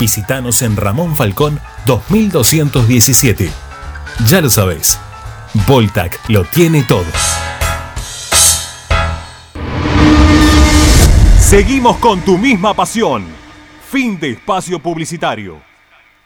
Visítanos en Ramón Falcón 2217. Ya lo sabés, Voltac lo tiene todo. Seguimos con tu misma pasión. Fin de espacio publicitario.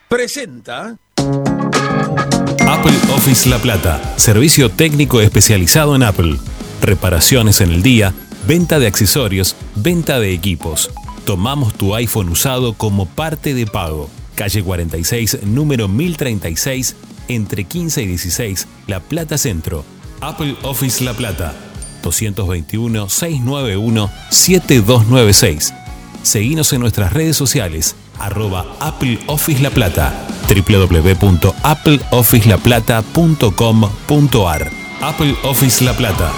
Presenta. Apple Office La Plata. Servicio técnico especializado en Apple. Reparaciones en el día, venta de accesorios, venta de equipos. Tomamos tu iPhone usado como parte de pago. Calle 46, número 1036, entre 15 y 16, La Plata Centro. Apple Office La Plata. 221-691-7296. Seguinos en nuestras redes sociales, arroba Apple Office La Plata, www.appleofficelaplata.com.ar. Apple Office La Plata.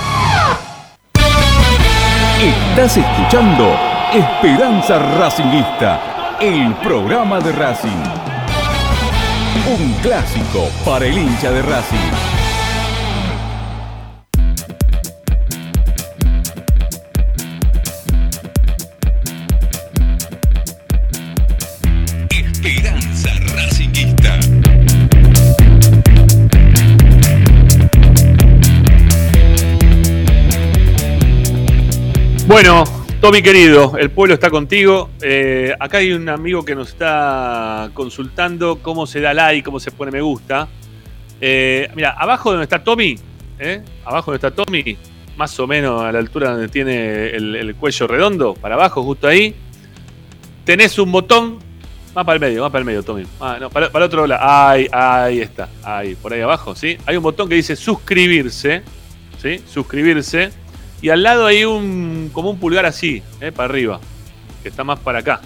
Estás escuchando Esperanza Racingista, el programa de Racing. Un clásico para el hincha de Racing. Bueno, Tommy querido, el pueblo está contigo. Eh, acá hay un amigo que nos está consultando cómo se da like, cómo se pone me gusta. Eh, mira, abajo donde está Tommy, ¿eh? abajo donde está Tommy, más o menos a la altura donde tiene el, el cuello redondo, para abajo, justo ahí, tenés un botón. Va para el medio, va para el medio, Tommy. Ah, no, para, para otro lado. Ahí, ahí está. Ahí, por ahí abajo, ¿sí? Hay un botón que dice suscribirse. ¿Sí? Suscribirse. Y al lado hay un. como un pulgar así, ¿eh? para arriba. Que está más para acá.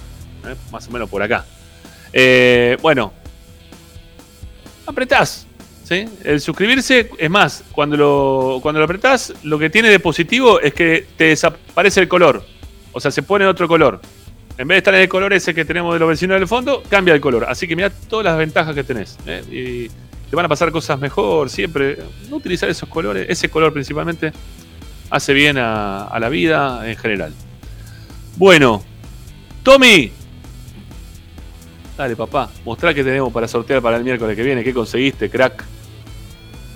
¿eh? Más o menos por acá. Eh, bueno. Apretás. ¿sí? El suscribirse, es más, cuando lo, cuando lo apretás, lo que tiene de positivo es que te desaparece el color. O sea, se pone otro color. En vez de estar en el color ese que tenemos de los vecinos del fondo, cambia el color. Así que mira todas las ventajas que tenés. Y te van a pasar cosas mejor siempre. No utilizar esos colores, ese color principalmente, hace bien a, a la vida en general. Bueno, Tommy. Dale, papá, mostrá qué tenemos para sortear para el miércoles que viene. ¿Qué conseguiste, crack?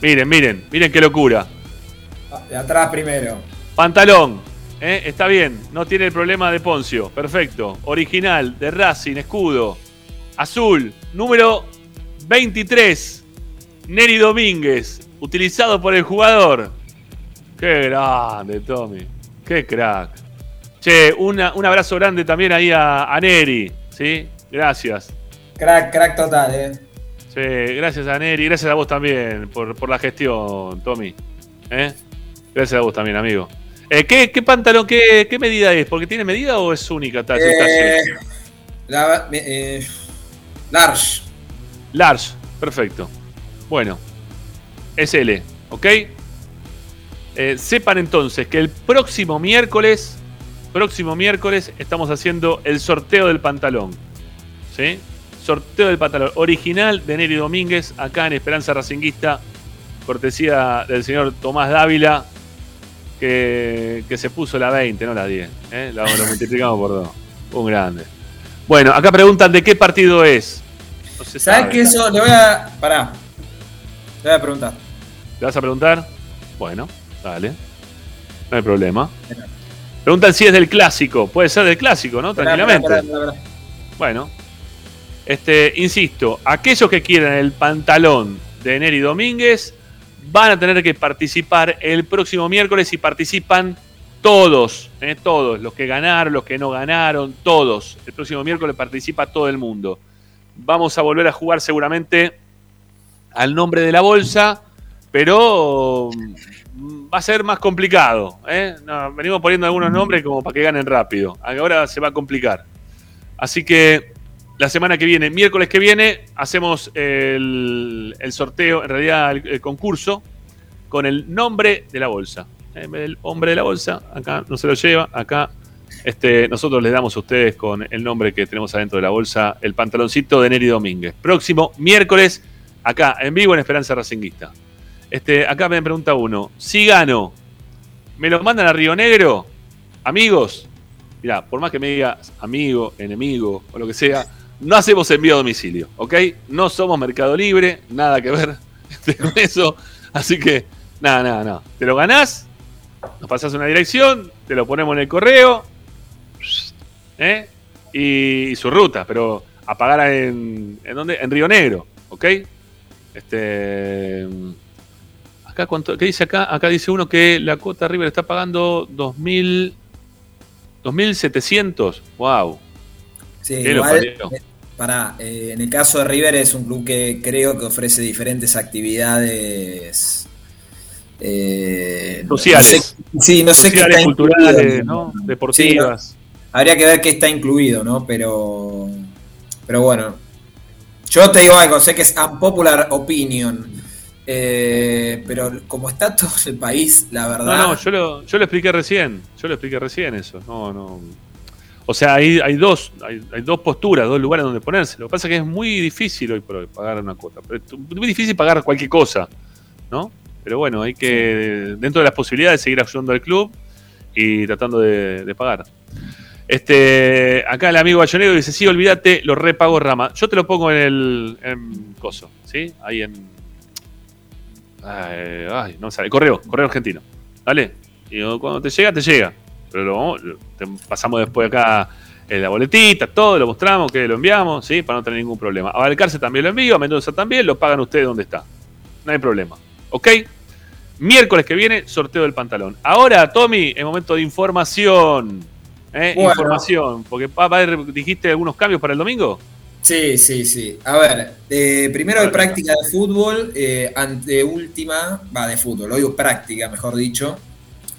Miren, miren, miren qué locura. De atrás primero. Pantalón, ¿eh? está bien, no tiene el problema de Poncio, perfecto. Original, de Racing, escudo, azul, número 23, Neri Domínguez, utilizado por el jugador. Qué grande, Tommy, qué crack. Che, una- un abrazo grande también ahí a, a Neri, ¿sí? Gracias. Crack, crack total, eh. Sí, gracias a Neri, gracias a vos también por, por la gestión, Tommy. ¿Eh? Gracias a vos también, amigo. Eh, ¿qué, qué pantalón, qué, qué medida es? ¿Porque tiene medida o es única? ta- su Eh, la- eh, large. Large, perfecto. Bueno, es L, ¿ok? Eh, sepan entonces que el próximo miércoles, próximo miércoles, estamos haciendo el sorteo del pantalón. ¿Sí? Sorteo del pantalón original de Neri Domínguez, acá en Esperanza Racinguista, cortesía del señor Tomás Dávila, que, que se puso la 20, no la 10. ¿eh? Lo, lo multiplicamos por dos. Un grande. Bueno, acá preguntan de qué partido es. No se ¿Sabes sabe. qué eso? Le voy a. Pará. Le voy a preguntar. ¿Le vas a preguntar? Bueno, dale. No hay problema. Preguntan si es del clásico. Puede ser del clásico, ¿no? Tranquilamente. pará, pará, pará. Bueno. Este, insisto, aquellos que quieran el pantalón de Neri Domínguez van a tener que participar el próximo miércoles y participan todos, ¿eh? todos, los que ganaron, los que no ganaron, todos. El próximo miércoles participa todo el mundo. Vamos a volver a jugar seguramente al nombre de la bolsa, pero va a ser más complicado. ¿eh? Venimos poniendo algunos nombres como para que ganen rápido. Ahora se va a complicar. Así que la semana que viene, miércoles que viene, hacemos el, el sorteo, en realidad el, el concurso, con el nombre de la bolsa. Vez del hombre de la bolsa, acá no se lo lleva, acá este, nosotros les damos a ustedes con el nombre que tenemos adentro de la bolsa, el pantaloncito de Neri Domínguez. Próximo miércoles, acá, en vivo en Esperanza Racinguista. Este, acá me pregunta uno, si gano, ¿me lo mandan a Río Negro? Amigos, Mirá, por más que me digas amigo, enemigo o lo que sea, no hacemos envío a domicilio, ¿ok? No somos Mercado Libre, nada que ver con eso. Así que, nada, nada, nada. Te lo ganás, nos pasás una dirección, te lo ponemos en el correo, ¿eh? y, y su ruta, pero a pagar en, ¿en dónde? En Río Negro, ¿ok? Este. Acá, ¿cuánto, ¿qué dice acá? Acá dice uno que la cuota River está pagando 2.000. 2.700. ¡Wow! Sí, ¿Qué lo igual, eh, pará, eh, en el caso de River es un club que creo que ofrece diferentes actividades eh, Sociales. no sé- sí, no sé qué está culturales, incluido. ¿no? Sí, Deportivas. no, habría que ver qué está incluido, ¿no? Pero, pero bueno, yo te digo algo, sé que es unpopular opinion, eh, pero como está todo el país, la verdad. No, no, yo lo, yo lo expliqué recién. Yo lo expliqué recién eso. No, no. O sea, hay, hay dos, hay, hay dos posturas, dos lugares donde ponerse. Lo que pasa es que es muy difícil hoy por hoy pagar una cuota. Pero es muy difícil pagar cualquier cosa, ¿no? Pero bueno, hay que, dentro de las posibilidades, seguir ayudando al club y tratando de, de pagar. Este, acá el amigo Bayonero dice, sí, olvídate, lo repago Rama. Yo te lo pongo en el en coso, ¿sí? Ahí en... Ay, ay, no sale. Correo, correo argentino. ¿Vale? Y cuando te llega, te llega. Pero lo, vamos- lo- te pasamos después acá en la boletita, todo, lo mostramos, que lo enviamos, ¿sí? Para no tener ningún problema. A Valcarce también lo envío, a Mendoza también, lo pagan ustedes donde está. No hay problema. ¿Ok? Miércoles que viene, sorteo del pantalón. Ahora, Tommy, es momento de información. ¿eh? Bueno. Información. Porque haber, dijiste algunos cambios para el domingo. Sí, sí, sí. A ver, eh, primero de práctica de fútbol, eh, ante última, va de fútbol, hoy práctica, mejor dicho,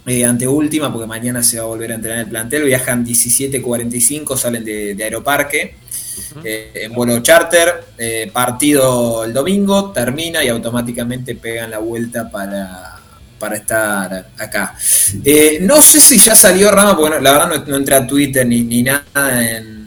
eh, ante última, porque mañana se va a volver a entrenar el plantel, viajan 17.45, salen de, de Aeroparque, eh, en vuelo charter, eh, partido el domingo, termina y automáticamente pegan la vuelta para, para estar acá. Eh, no sé si ya salió Rama, porque no- la verdad no, no entré a Twitter ni, ni nada en,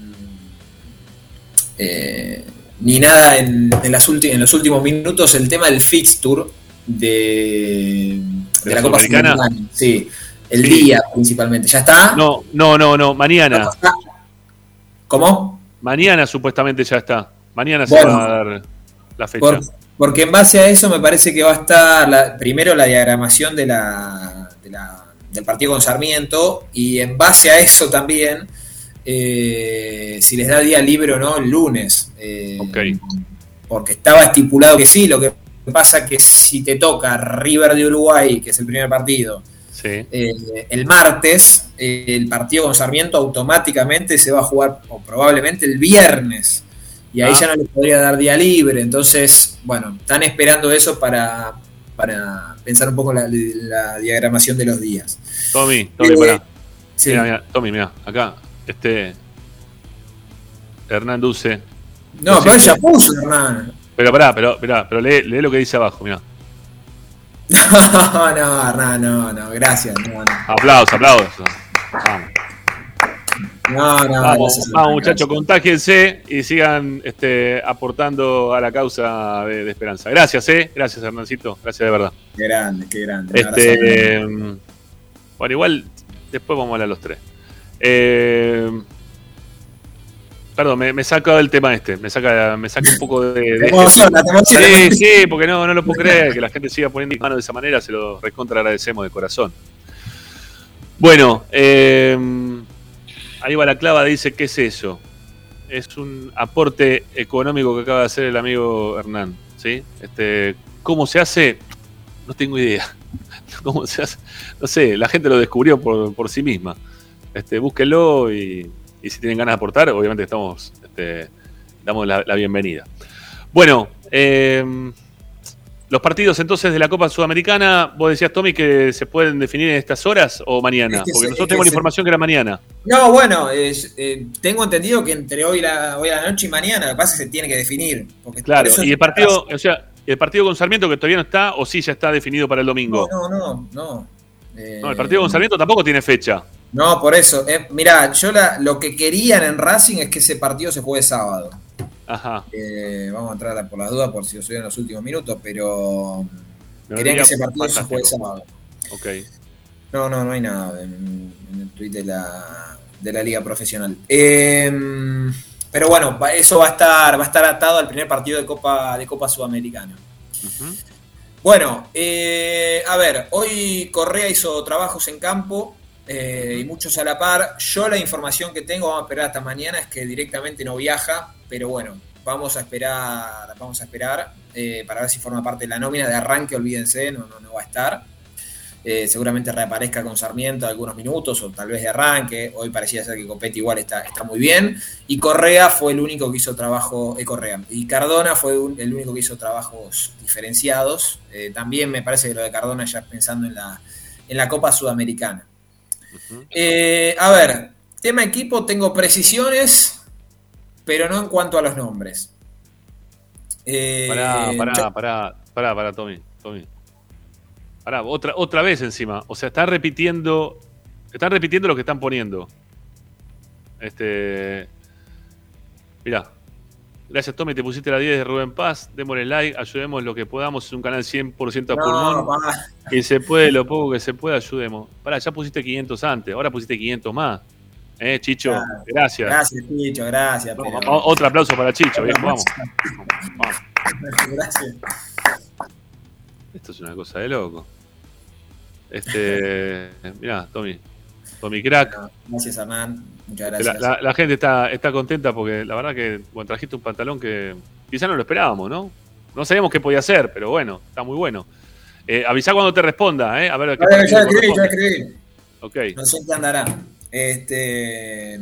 eh, ni nada en, en las en los últimos minutos el tema del fixture de, de la Copa Sudamericana? Sudamericana. Sí, el Sí. día principalmente. ¿Ya está? No, no, no, no. Mañana. ¿Cómo? Mañana supuestamente ya está. Mañana se Bueno. va a dar la fecha. Por- porque en base a eso me parece que va a estar la- primero la diagramación de la, de la- del partido con Sarmiento y en base a eso también eh, si les da día libre o no el lunes. Eh, Porque estaba estipulado que sí, lo que pasa que si te toca River de Uruguay, que es el primer partido, Sí. eh, el martes, eh, el partido con Sarmiento automáticamente se va a jugar, o probablemente el viernes. Y ahí Ah. ya no les podría dar día libre. Entonces, bueno, están esperando eso para, para pensar un poco la, la diagramación de los días. Tommy, Tommy, sí. Mira, mira, Tommy, mira, acá, este. Hernán Duce. No, pero él ya puso, Hernán. Pero pará, pero, pará, pero lee, lee lo que dice abajo, mira. No, no, Hernán, no, no, gracias. No, no, Aplausos, aplausos. Vamos, no, no, vamos, gracias, vamos, muchachos, contágiense y sigan este, aportando a la causa de, de esperanza. Gracias, eh. Gracias, Hernancito. Gracias de verdad. Qué grande, qué grande. Este, grande. bueno, igual después vamos a hablar los tres. Eh, perdón, me, me saca del tema este, me saca, me saca un poco de. de Te emociona, te emociona. Sí, sí, porque no, no lo puedo creer que la gente siga poniendo manos de esa manera, se lo recontra agradecemos de corazón. Bueno, eh, ahí va la clava, dice, ¿qué es eso? Es un aporte económico que acaba de hacer el amigo Hernán, ¿sí? Este, ¿Cómo se hace? No tengo idea. ¿Cómo se hace? No sé, la gente lo descubrió por, por sí misma. Este, búsquenlo y, y si tienen ganas de aportar, obviamente estamos, este, damos la, la bienvenida. Bueno, eh, los partidos entonces de la Copa Sudamericana, vos decías, Tommy, que se pueden definir en estas horas o mañana, Es que porque se- nosotros es tenemos la información que era mañana. No, bueno, eh, tengo entendido que entre hoy, la, hoy a la noche y mañana, lo que pasa es que se tiene que definir. Porque Claro, y el partido, o sea, el partido con Sarmiento que todavía no está, o sí ya está definido para el domingo. No, no, no. No, Eh, No, el partido con Sarmiento tampoco tiene fecha. no, por eso. Eh, mirá, yo la- lo que querían en Racing es que ese partido se juegue sábado. Ajá. Eh, vamos a entrar por las dudas por si os en los últimos minutos, pero querían que ese partido se juegue sábado. Ok. No, no, no hay nada en, en el tweet de la, de la liga profesional. Eh, pero bueno, eso va a estar, va a estar atado al primer partido de Copa, de Copa Sudamericana. Bueno, eh, a ver, hoy Correa hizo trabajos en campo eh, y muchos a la par. Yo la información que tengo, vamos a esperar hasta mañana, es que directamente no viaja, pero bueno, vamos a esperar, vamos a esperar eh, para ver si forma parte de la nómina de arranque, olvídense, no, no, no va a estar. Eh, seguramente reaparezca con Sarmiento algunos minutos o tal vez de arranque. Hoy parecía ser que Copetti igual está, está muy bien. Y Correa fue el único que hizo trabajo, eh, Correa. Y Cardona fue un- el único que hizo trabajos diferenciados. Eh, también me parece que lo de Cardona ya pensando en la, en la Copa Sudamericana. Eh, a ver, tema equipo, tengo precisiones, pero no en cuanto a los nombres. Pará, pará, yo- pará, pará, pará, Tommy, Tommy. Pará, otra, otra vez encima. O sea, está repitiendo. Están repitiendo lo que están poniendo. Este. Mirá. Gracias, Tommy. Te pusiste la 10 de Rubén Paz. Démosle like, ayudemos lo que podamos. Es un canal 100% a No, pulmón. Y se puede, lo poco que se pueda, ayudemos. Pará, ya pusiste 500 antes. Ahora pusiste 500 más. Eh, Chicho, Claro. gracias. Gracias, Chicho, gracias. Vamos, pero- Otro aplauso para Chicho, viejo, vamos. Gracias. Esto es una cosa de loco. Este. Mirá, Tommy. Tommy Crack. Gracias, Hernán. Muchas gracias. la- la gente está, está contenta porque la verdad que bueno, trajiste un pantalón que quizá no lo esperábamos, ¿no? No sabíamos qué podía hacer, pero bueno, está muy bueno. Eh, avisá cuando te responda, ¿eh? A ver qué partido ya escribí, ya escribí. Ok. No sé qué andará. Este.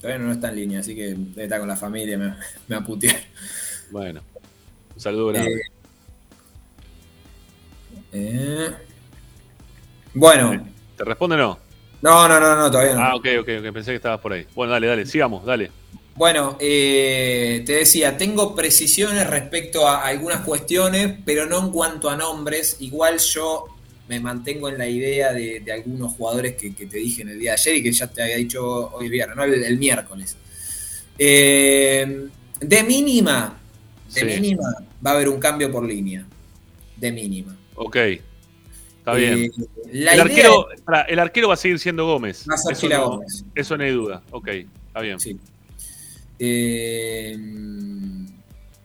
Todavía no está en línea, así que estar con la familia, me, me va a putear. Bueno, un saludo grande. Eh, eh, Bueno, ¿Te responde o no? no, no, no, no, todavía no. Ah, ok, ok, ok. Pensé que estabas por ahí. Bueno, dale, dale, sigamos, dale. Bueno, eh, te decía, tengo precisiones respecto a algunas cuestiones, pero no en cuanto a nombres. Igual yo me mantengo en la idea de, de algunos jugadores que, que te dije en el día de ayer y que ya te había dicho hoy viernes, ¿no? el, el miércoles. Eh, de mínima, de Sí. mínima, va a haber un cambio por línea. De mínima. Ok. Está bien. La el, idea arquero, pará, el arquero va a seguir siendo Gómez. Va a ser eso, no, Gómez. eso no hay duda. Ok, está bien. Eh,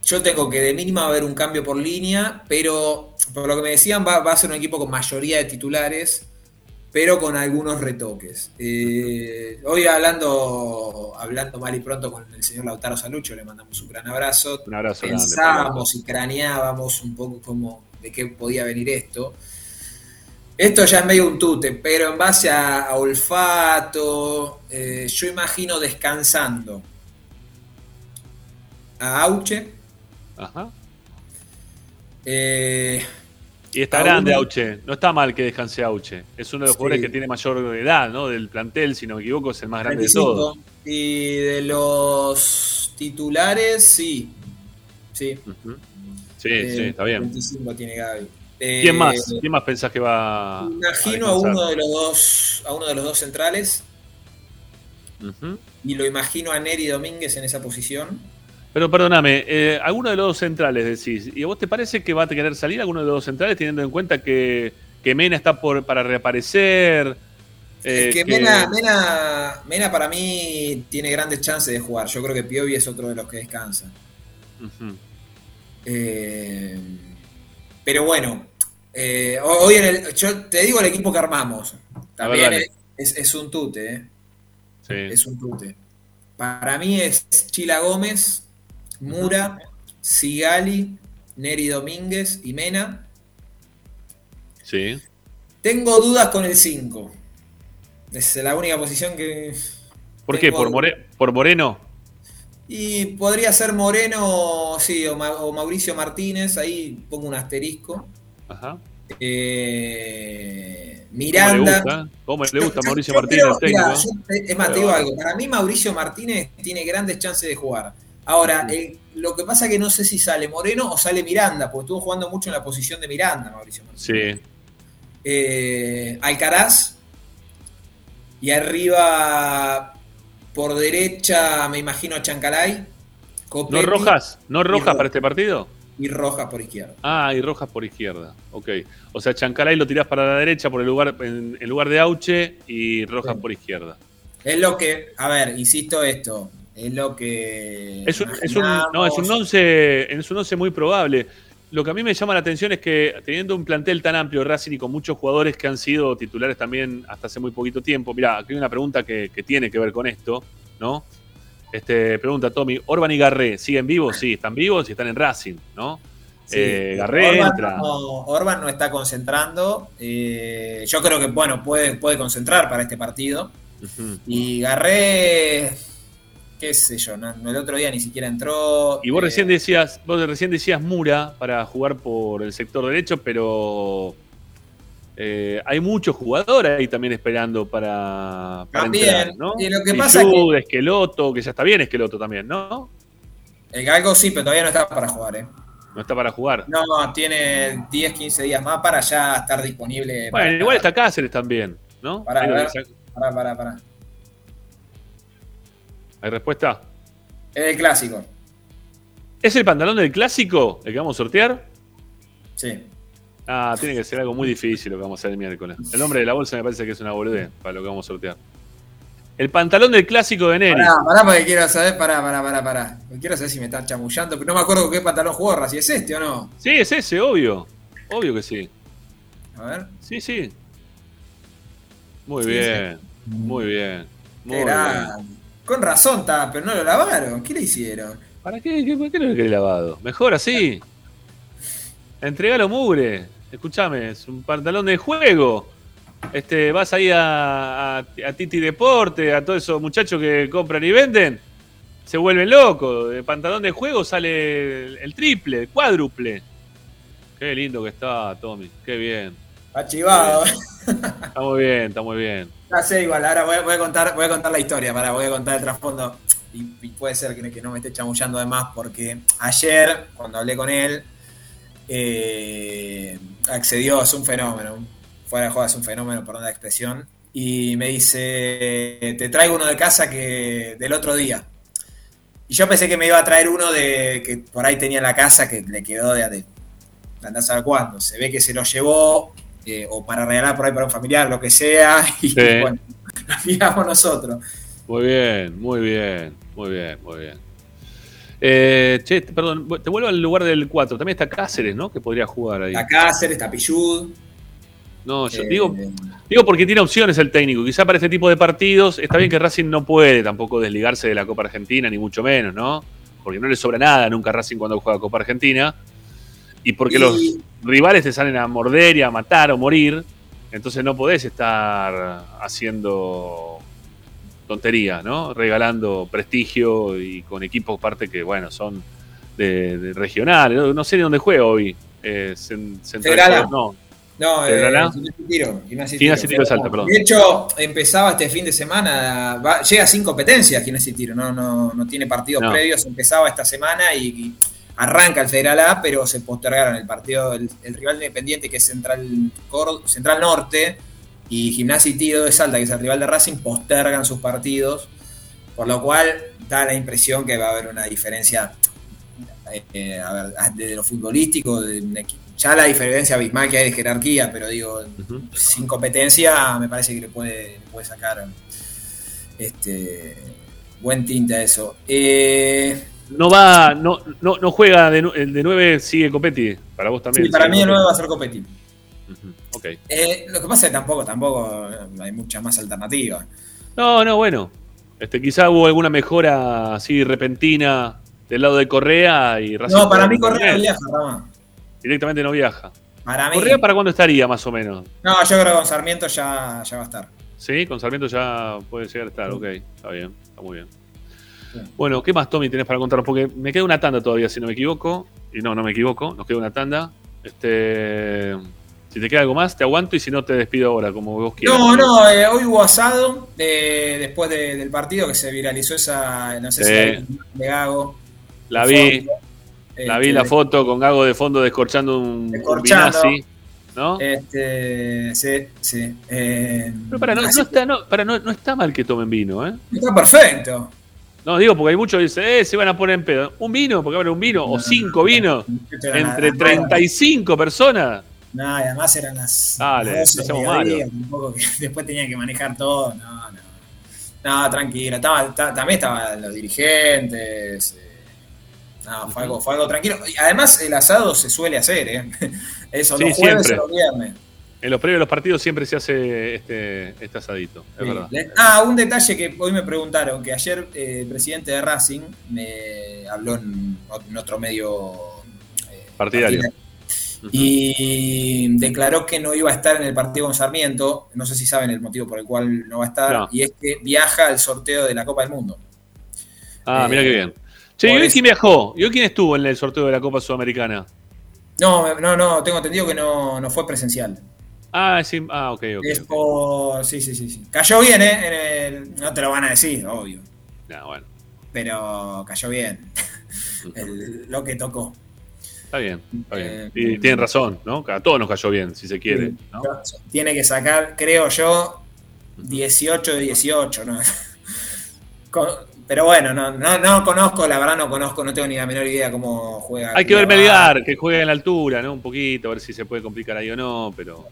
yo tengo que de mínima va a haber un cambio por línea, pero por lo que me decían va, va a ser un equipo con mayoría de titulares, pero con algunos retoques. Eh, hoy hablando, hablando mal y pronto con el señor Lautaro Salucho, le mandamos un gran abrazo. Un abrazo grande, Pensábamos y craneábamos un poco como de qué podía venir esto. Esto ya es medio un tute, pero en base a, a olfato, eh, yo imagino descansando a Auche. Ajá. eh, Y está grande uno- Auche. No está mal que descanse Auche. Es uno de los Sí. jugadores que tiene mayor edad, ¿no? Del plantel, si no me equivoco, es el más grande 25. de todos. Y de los titulares, sí. Sí. Sí, Eh, sí, está bien. 25 tiene Gaby. ¿Quién Eh, más? ¿Quién más pensás que va Imagino a descansar? uno de los dos, a uno de los dos centrales Ujú. y lo imagino a Neri Domínguez en esa posición. Pero perdóname, eh, alguno de los dos centrales decís, ¿y a vos te parece que va a querer salir alguno de los dos centrales teniendo en cuenta que, que Mena está por, para reaparecer? eh, Es que Mena, Mena, Mena para mí tiene grandes chances de jugar. Yo creo que Piovi es otro de los que descansa. Ujú. Eh, pero bueno, eh, hoy en el, yo te digo el equipo que armamos. También ver, es, es un tute, ¿eh? Sí. Es un tute. Para mí es Chila Gómez, Mura, Sigali, Neri Domínguez y Mena. Sí. Tengo dudas con el 5. Es la única posición que. ¿Por qué? ¿Por, More- ¿Por Moreno? Y podría ser Moreno, sí, o, Ma- o Mauricio Martínez, ahí pongo un asterisco. Ajá. Eh, ¿Cómo le Miranda. gusta? ¿Cómo le gusta Mauricio Martínez, creo- yo- es más, te digo algo. Para mí, Mauricio Martínez tiene grandes chances de jugar. Ahora, lo que pasa es que no sé si sale Moreno o sale Miranda, porque estuvo jugando mucho en la posición de Miranda, Mauricio Martínez. Sí. Eh, Alcaraz. Y arriba, por derecha, me imagino a Chancalay. ¿No Rojas? ¿No Rojas Ro- para este partido? Y Rojas por izquierda. Ah, y Rojas por izquierda. Ok. O sea, Chancalay lo tirás para la derecha por el lugar, en, en lugar de Auche y Rojas por izquierda. Es lo que, a ver, insisto esto, es lo que... Es un, es un, no, es un once, es un once muy probable. Lo que a mí me llama la atención es que teniendo un plantel tan amplio Racing y con muchos jugadores que han sido titulares también hasta hace muy poquito tiempo, mira, aquí hay una pregunta que, que tiene que ver con esto, ¿no? Este, pregunta Tommy, Orban y Garré, ¿siguen vivos? Sí, están vivos y están en Racing, ¿no? Sí, Eh, Garré Orban entra. No, Orban no está concentrando. eh, yo creo que, bueno, puede, puede concentrar para este partido. Y Garré, qué sé yo, no- el otro día ni siquiera entró. Y vos eh, recién decías, vos recién decías Mura para jugar por el sector derecho, pero eh, hay muchos jugadores ahí también esperando para, para También, entrar, ¿no? y lo que pasa Pichud, Esqueloto, que ya está bien Esqueloto también, ¿no? El Galgo sí, pero todavía no está para jugar, ¿eh? No está para jugar. No, tiene 10, 15 días más para ya estar disponible. bueno, para- igual está Cáceres también, ¿no? Pará, Ahí lo a ¿Hay respuesta? Es el clásico. ¿Es el pantalón del clásico el que vamos a sortear? Sí. Ah, tiene que ser algo muy difícil lo que vamos a hacer el miércoles. El nombre de la bolsa me parece que es una boludez para lo que vamos a sortear. El pantalón del clásico de Neri. Pará, pará, porque quiero saber, pará, pará, pará, pará. Quiero saber si me están chamullando, pero no me acuerdo con qué pantalón jugó, si es este o no. Sí, es ese, obvio. Obvio que sí. A ver. Sí, sí. Muy Sí, bien. Muy bien. Muy Qué bien. Con razón está, pero no lo lavaron. ¿Qué le hicieron? ¿Para qué? ¿Qué- ¿Por qué no lo querés lavado? Mejor así. Entregalo mugre. Escúchame, es un pantalón de juego. Este, vas ahí a, a, a Titi Deporte, a todos esos muchachos que compran y venden, se vuelven locos. De pantalón de juego sale el, el triple, el cuádruple. Qué lindo que está, Tommy. Qué bien. Achivado. Está muy bien, está muy bien. Ya sé, igual, ahora voy a, contar, voy a contar la historia, para, voy a contar el trasfondo. Y, puede ser que, no me esté chamullando de más, porque ayer, cuando hablé con él, eh, accedió, es un fenómeno. Fuera de juego es un fenómeno, por una expresión. Y me dice: Te traigo uno de casa que del otro día. Y yo pensé que me iba a traer uno de que por ahí tenía en la casa que le quedó de, de, de andar a saber cuándo. Se ve que se lo llevó, eh, o para regalar por ahí para un familiar, lo que sea. Y Sí. bueno, miramos nosotros. Muy bien, muy bien, muy bien, muy bien. Eh, che, perdón, te vuelvo al lugar del 4. También está Cáceres, ¿no? Que podría jugar ahí. Está Cáceres, está Pillud. No, yo Eh, digo, digo porque tiene opciones el técnico. Quizá para este tipo de partidos está bien que Racing no puede tampoco desligarse de la Copa Argentina, ni mucho menos, ¿no? Porque no le sobra nada nunca a Racing cuando juega Copa Argentina. Y porque Y- los rivales te salen a morder y a matar o morir. Entonces no podés estar haciendo tontería, ¿no? Regalando prestigio y con equipos parte que, bueno, son de, de regionales. No, no sé de dónde juega hoy. Eh, Cen- Central no. No, eh, Tiro. Gimnasia Tiro. Tiro Salta, perdón. De hecho, empezaba este fin de semana, va- llega sin competencias Gimnasia Tiro, no, no, no tiene partidos No. previos, empezaba esta semana y, y arranca el Federal A, pero se postergaron el partido, el, el rival independiente que es Central, Cor- Central Norte y Gimnasia y Tiro de Salta, que es el rival de Racing, postergan sus partidos, por lo cual da la impresión que va a haber una diferencia eh, a ver, desde lo futbolístico, de ya la diferencia abismal que hay de jerarquía, pero digo, sin competencia me parece que le puede, le puede sacar este buen tinte a eso. Eh, No va, no, no, no juega de, el de 9, sigue Copetti. Para vos también. sí, para mí el Copetti. 9 va a ser Copetti. Ok. Eh, lo que pasa es que tampoco, tampoco hay mucha más alternativa. No, no, bueno. Este, quizá hubo alguna mejora así repentina del lado de Correa y Racing No, para mí Correa no viaja, Rama. Directamente no viaja. Para mí. ¿Correa para cuándo estaría más o menos? No, yo creo que con Sarmiento ya, ya va a estar. Sí, con Sarmiento ya puede llegar a estar, ok. Está bien, está muy bien. Bueno, ¿qué más, Tommy, tenés para contar? Porque me queda una tanda todavía, si no me equivoco. Y no, no me equivoco, nos queda una tanda. Este, si te queda algo más, te aguanto y si no, te despido ahora, como vos quieras. No, no, eh, hoy hubo asado de- después de- del partido que se viralizó esa, no sé Sí. si de Gago. La vi, la vi Este, la foto con Gago de fondo descorchando un, un Descorchando. ¿no? Este, sí, sí. eh, Pero para, no, no está, no, para, no, no está mal que tomen vino, ¿eh? está perfecto. No, digo, porque hay muchos que dicen, eh, se van a poner en pedo. ¿Un vino? Porque habrá un vino, o cinco vinos, era entre nada. 35 personas. No, y además eran las. Dale, las 12 no seamos del mediodía, malos. tampoco que después tenía que manejar todo. No, no. No, tranquilo. Estaba, ta- también estaban los dirigentes. eh, No, fue algo, fue algo tranquilo. Y además, el asado se suele hacer, ¿eh? Eso, Sí, los jueves siempre. o los viernes. En los previos de los partidos siempre se hace este, este asadito, es Sí. verdad. Ah, un detalle que hoy me preguntaron, que ayer eh, el presidente de Racing me habló en, ot- en otro medio Partidario. y declaró que no iba a estar en el partido con Sarmiento. No sé si saben el motivo por el cual no va a estar. No. Y es que viaja al sorteo de la Copa del Mundo. Ah, Eh, mira qué bien. Che, ¿y hoy quién viajó? ¿Y hoy quién estuvo en el sorteo de la Copa Sudamericana? No, no, no, tengo entendido que no, no fue presencial. Ah, sí, ah, ok, ok. es por. Sí, sí, sí, sí. Cayó bien, ¿eh? El- no te lo van a decir, obvio. No, bueno, Pero cayó bien. El- lo que tocó. está bien, está bien. Eh, Y tienen razón, ¿no? A todos nos cayó bien, si se quiere. ¿no? Tiene que sacar, creo yo, 18 de 18, ¿no? Con- pero bueno, no, no, no conozco, la verdad no conozco, no tengo ni la menor idea cómo juega. Hay que ver. Melgar, que juegue en la altura, ¿no? Un poquito, a ver si se puede complicar ahí o no, pero.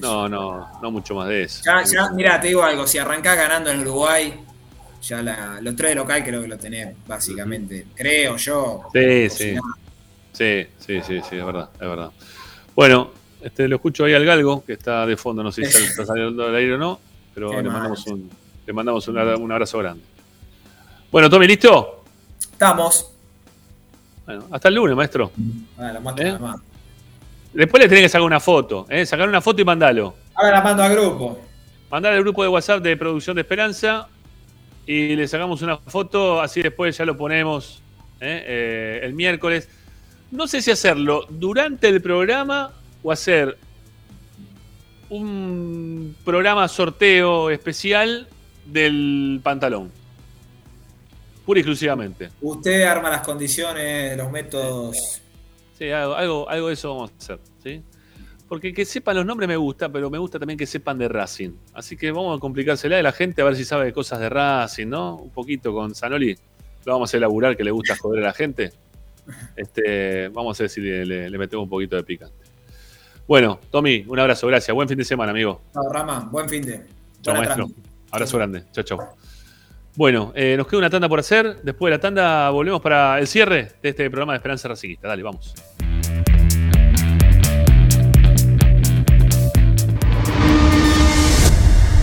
No, no, no mucho más de eso. Ya, ya, mira, te digo algo, si arrancás ganando en Uruguay, ya la- los tres de local creo que lo tenés, básicamente. Creo yo. Sí, sí. Sí, sí, sí, sí, es verdad, es verdad. Bueno, este, lo escucho ahí al galgo, que está de fondo, no sé si está saliendo del aire o no, pero Qué le mal. mandamos, un, le mandamos un, un abrazo grande. Bueno, Tommy, ¿listo? Estamos. Bueno, hasta el lunes, maestro. La mando ¿Eh? mando. Después le tenés que sacar una foto, ¿eh? Sacar una foto y mandalo. Ahora la mando al grupo. Mandar al grupo de WhatsApp de Producción de Esperanza y le sacamos una foto, así después ya lo ponemos ¿eh? Eh, el miércoles. No sé si hacerlo durante el programa o hacer un programa sorteo especial del pantalón. Pura y exclusivamente. Usted arma las condiciones, los métodos. Sí, algo, algo, algo de eso vamos a hacer. ¿sí? Porque que sepan los nombres me gusta, pero me gusta también que sepan de Racing. Así que vamos a complicársela de la gente a ver si sabe cosas de Racing, ¿no? Un poquito con Zanoli. Lo vamos a elaborar que le gusta joder a la gente. Este, vamos a ver si le, le- le metemos un poquito de picante. Bueno, Tommy, un abrazo, gracias. Buen fin de semana, amigo. Chao, Rama, buen fin de. Chao, Buena maestro. Abrazo grande. Chao, chao. Bueno, eh, nos queda una tanda por hacer. Después de la tanda volvemos para el cierre de este programa de Esperanza Racingista. Dale, vamos.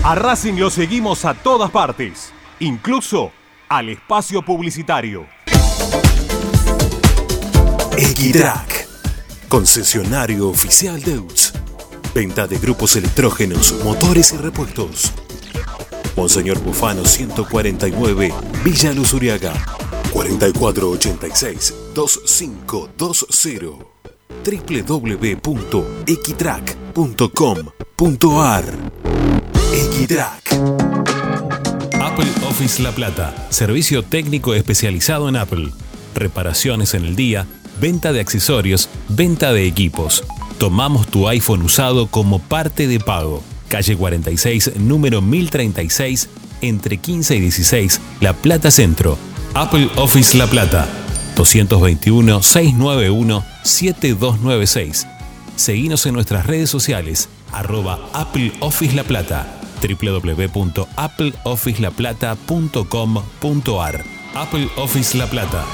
A Racing lo seguimos a todas partes, incluso al espacio publicitario. Equitrack, concesionario oficial Deutz. Venta de grupos electrógenos, motores y repuestos. Monseñor Bufano 149, Villa Luz Uriaga. 4486-2520. www.equitrack.com.ar Equitrack. Apple Office La Plata. Servicio técnico especializado en Apple. Reparaciones en el día, venta de accesorios, venta de equipos. Tomamos tu iPhone usado como parte de pago. Calle 46, número 1036, entre 15 y 16, La Plata Centro. Apple Office La Plata. 221-691-7296. Seguinos en nuestras redes sociales, arroba Apple Office La Plata, www.appleofficelaplata.com.ar Apple Office La Plata.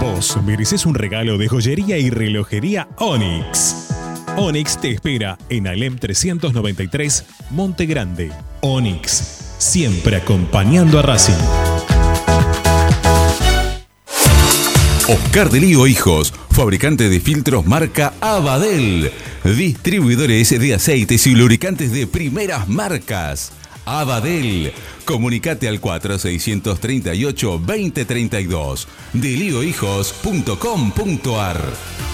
Vos mereces un regalo de joyería y relojería Onyx. Onyx te espera en Alem 393, Monte Grande. Onyx, siempre acompañando a Racing. Oscar de Lío Hijos, fabricante de filtros marca Abadel. Distribuidores de aceites y lubricantes de primeras marcas. Abadel. Comunicate al 4638-2032. Deliohijos.com.ar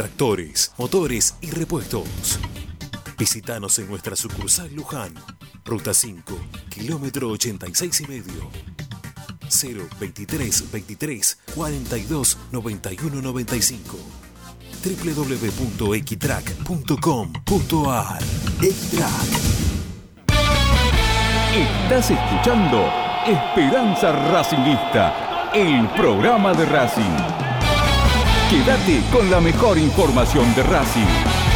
Tractores, motores y repuestos. Visítanos en nuestra sucursal Luján, ruta 5, kilómetro 86 y medio. 023 23 42 91 95 www.equitrack.com.ar Equitrack Estás escuchando Esperanza Racingista, el programa de Racing. Quédate con la mejor información de Racing.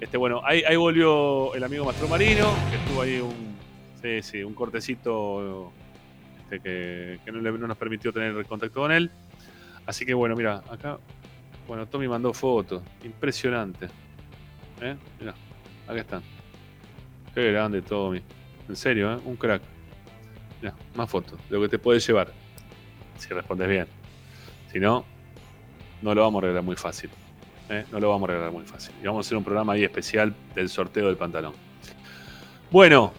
Este, bueno, ahí, ahí volvió el amigo Mastro Marino, que estuvo ahí un, sí, sí, un cortecito este, que, que no, nos permitió tener contacto con él. Así que bueno, mira, acá, bueno, Tommy mandó fotos, impresionante. ¿Eh? Acá están. Qué grande Tommy. En serio, ¿eh? un crack. Mira, más fotos, lo que te puedes llevar. Si respondes bien. Si no, no lo vamos a arreglar muy fácil. ¿Eh? No lo vamos a arreglar muy fácil. Y vamos a hacer un programa ahí especial del sorteo del pantalón. Bueno,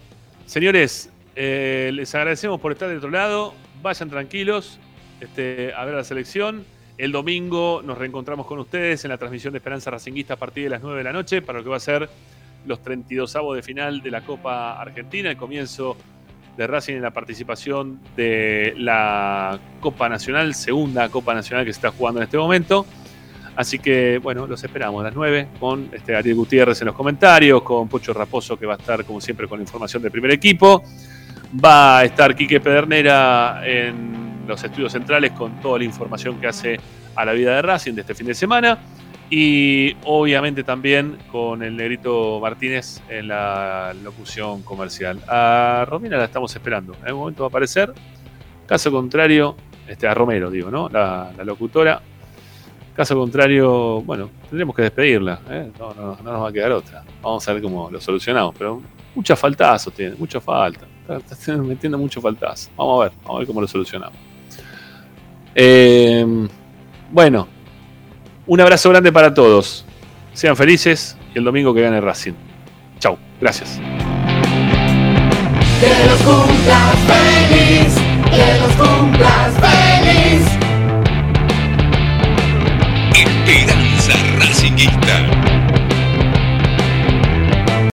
señores, eh, les agradecemos por estar del otro lado. Vayan tranquilos este, a ver la selección. El domingo nos reencontramos con ustedes en la transmisión de Esperanza Racinguista a partir de las 9 de la noche para lo que va a ser los 32 avos de final de la Copa Argentina, el comienzo de Racing en la participación de la Copa Nacional, segunda Copa Nacional que se está jugando en este momento. Así que, bueno, los esperamos a las 9 con este Ariel Gutiérrez en los comentarios, con Pocho Raposo que va a estar, como siempre, con información del primer equipo. Va a estar Quique Pedernera en los estudios centrales con toda la información que hace a la vida de Racing de este fin de semana. Y obviamente también con el negrito Martínez en la locución comercial. A Romina la estamos esperando. En algún momento va a aparecer. Caso contrario, este, a Romero, digo, ¿no? La, la locutora. Caso contrario, bueno, tendremos que despedirla. ¿eh? No, no, no nos va a quedar otra. Vamos a ver cómo lo solucionamos. Pero muchos faltazos tiene, mucha falta. Está, está metiendo mucho faltazo. Vamos a ver, vamos a ver cómo lo solucionamos. Eh, bueno, un abrazo grande para todos. Sean felices y el domingo que gane Racing. Chau, gracias. Que los cumplas feliz, que los cumplas feliz. Biciclista.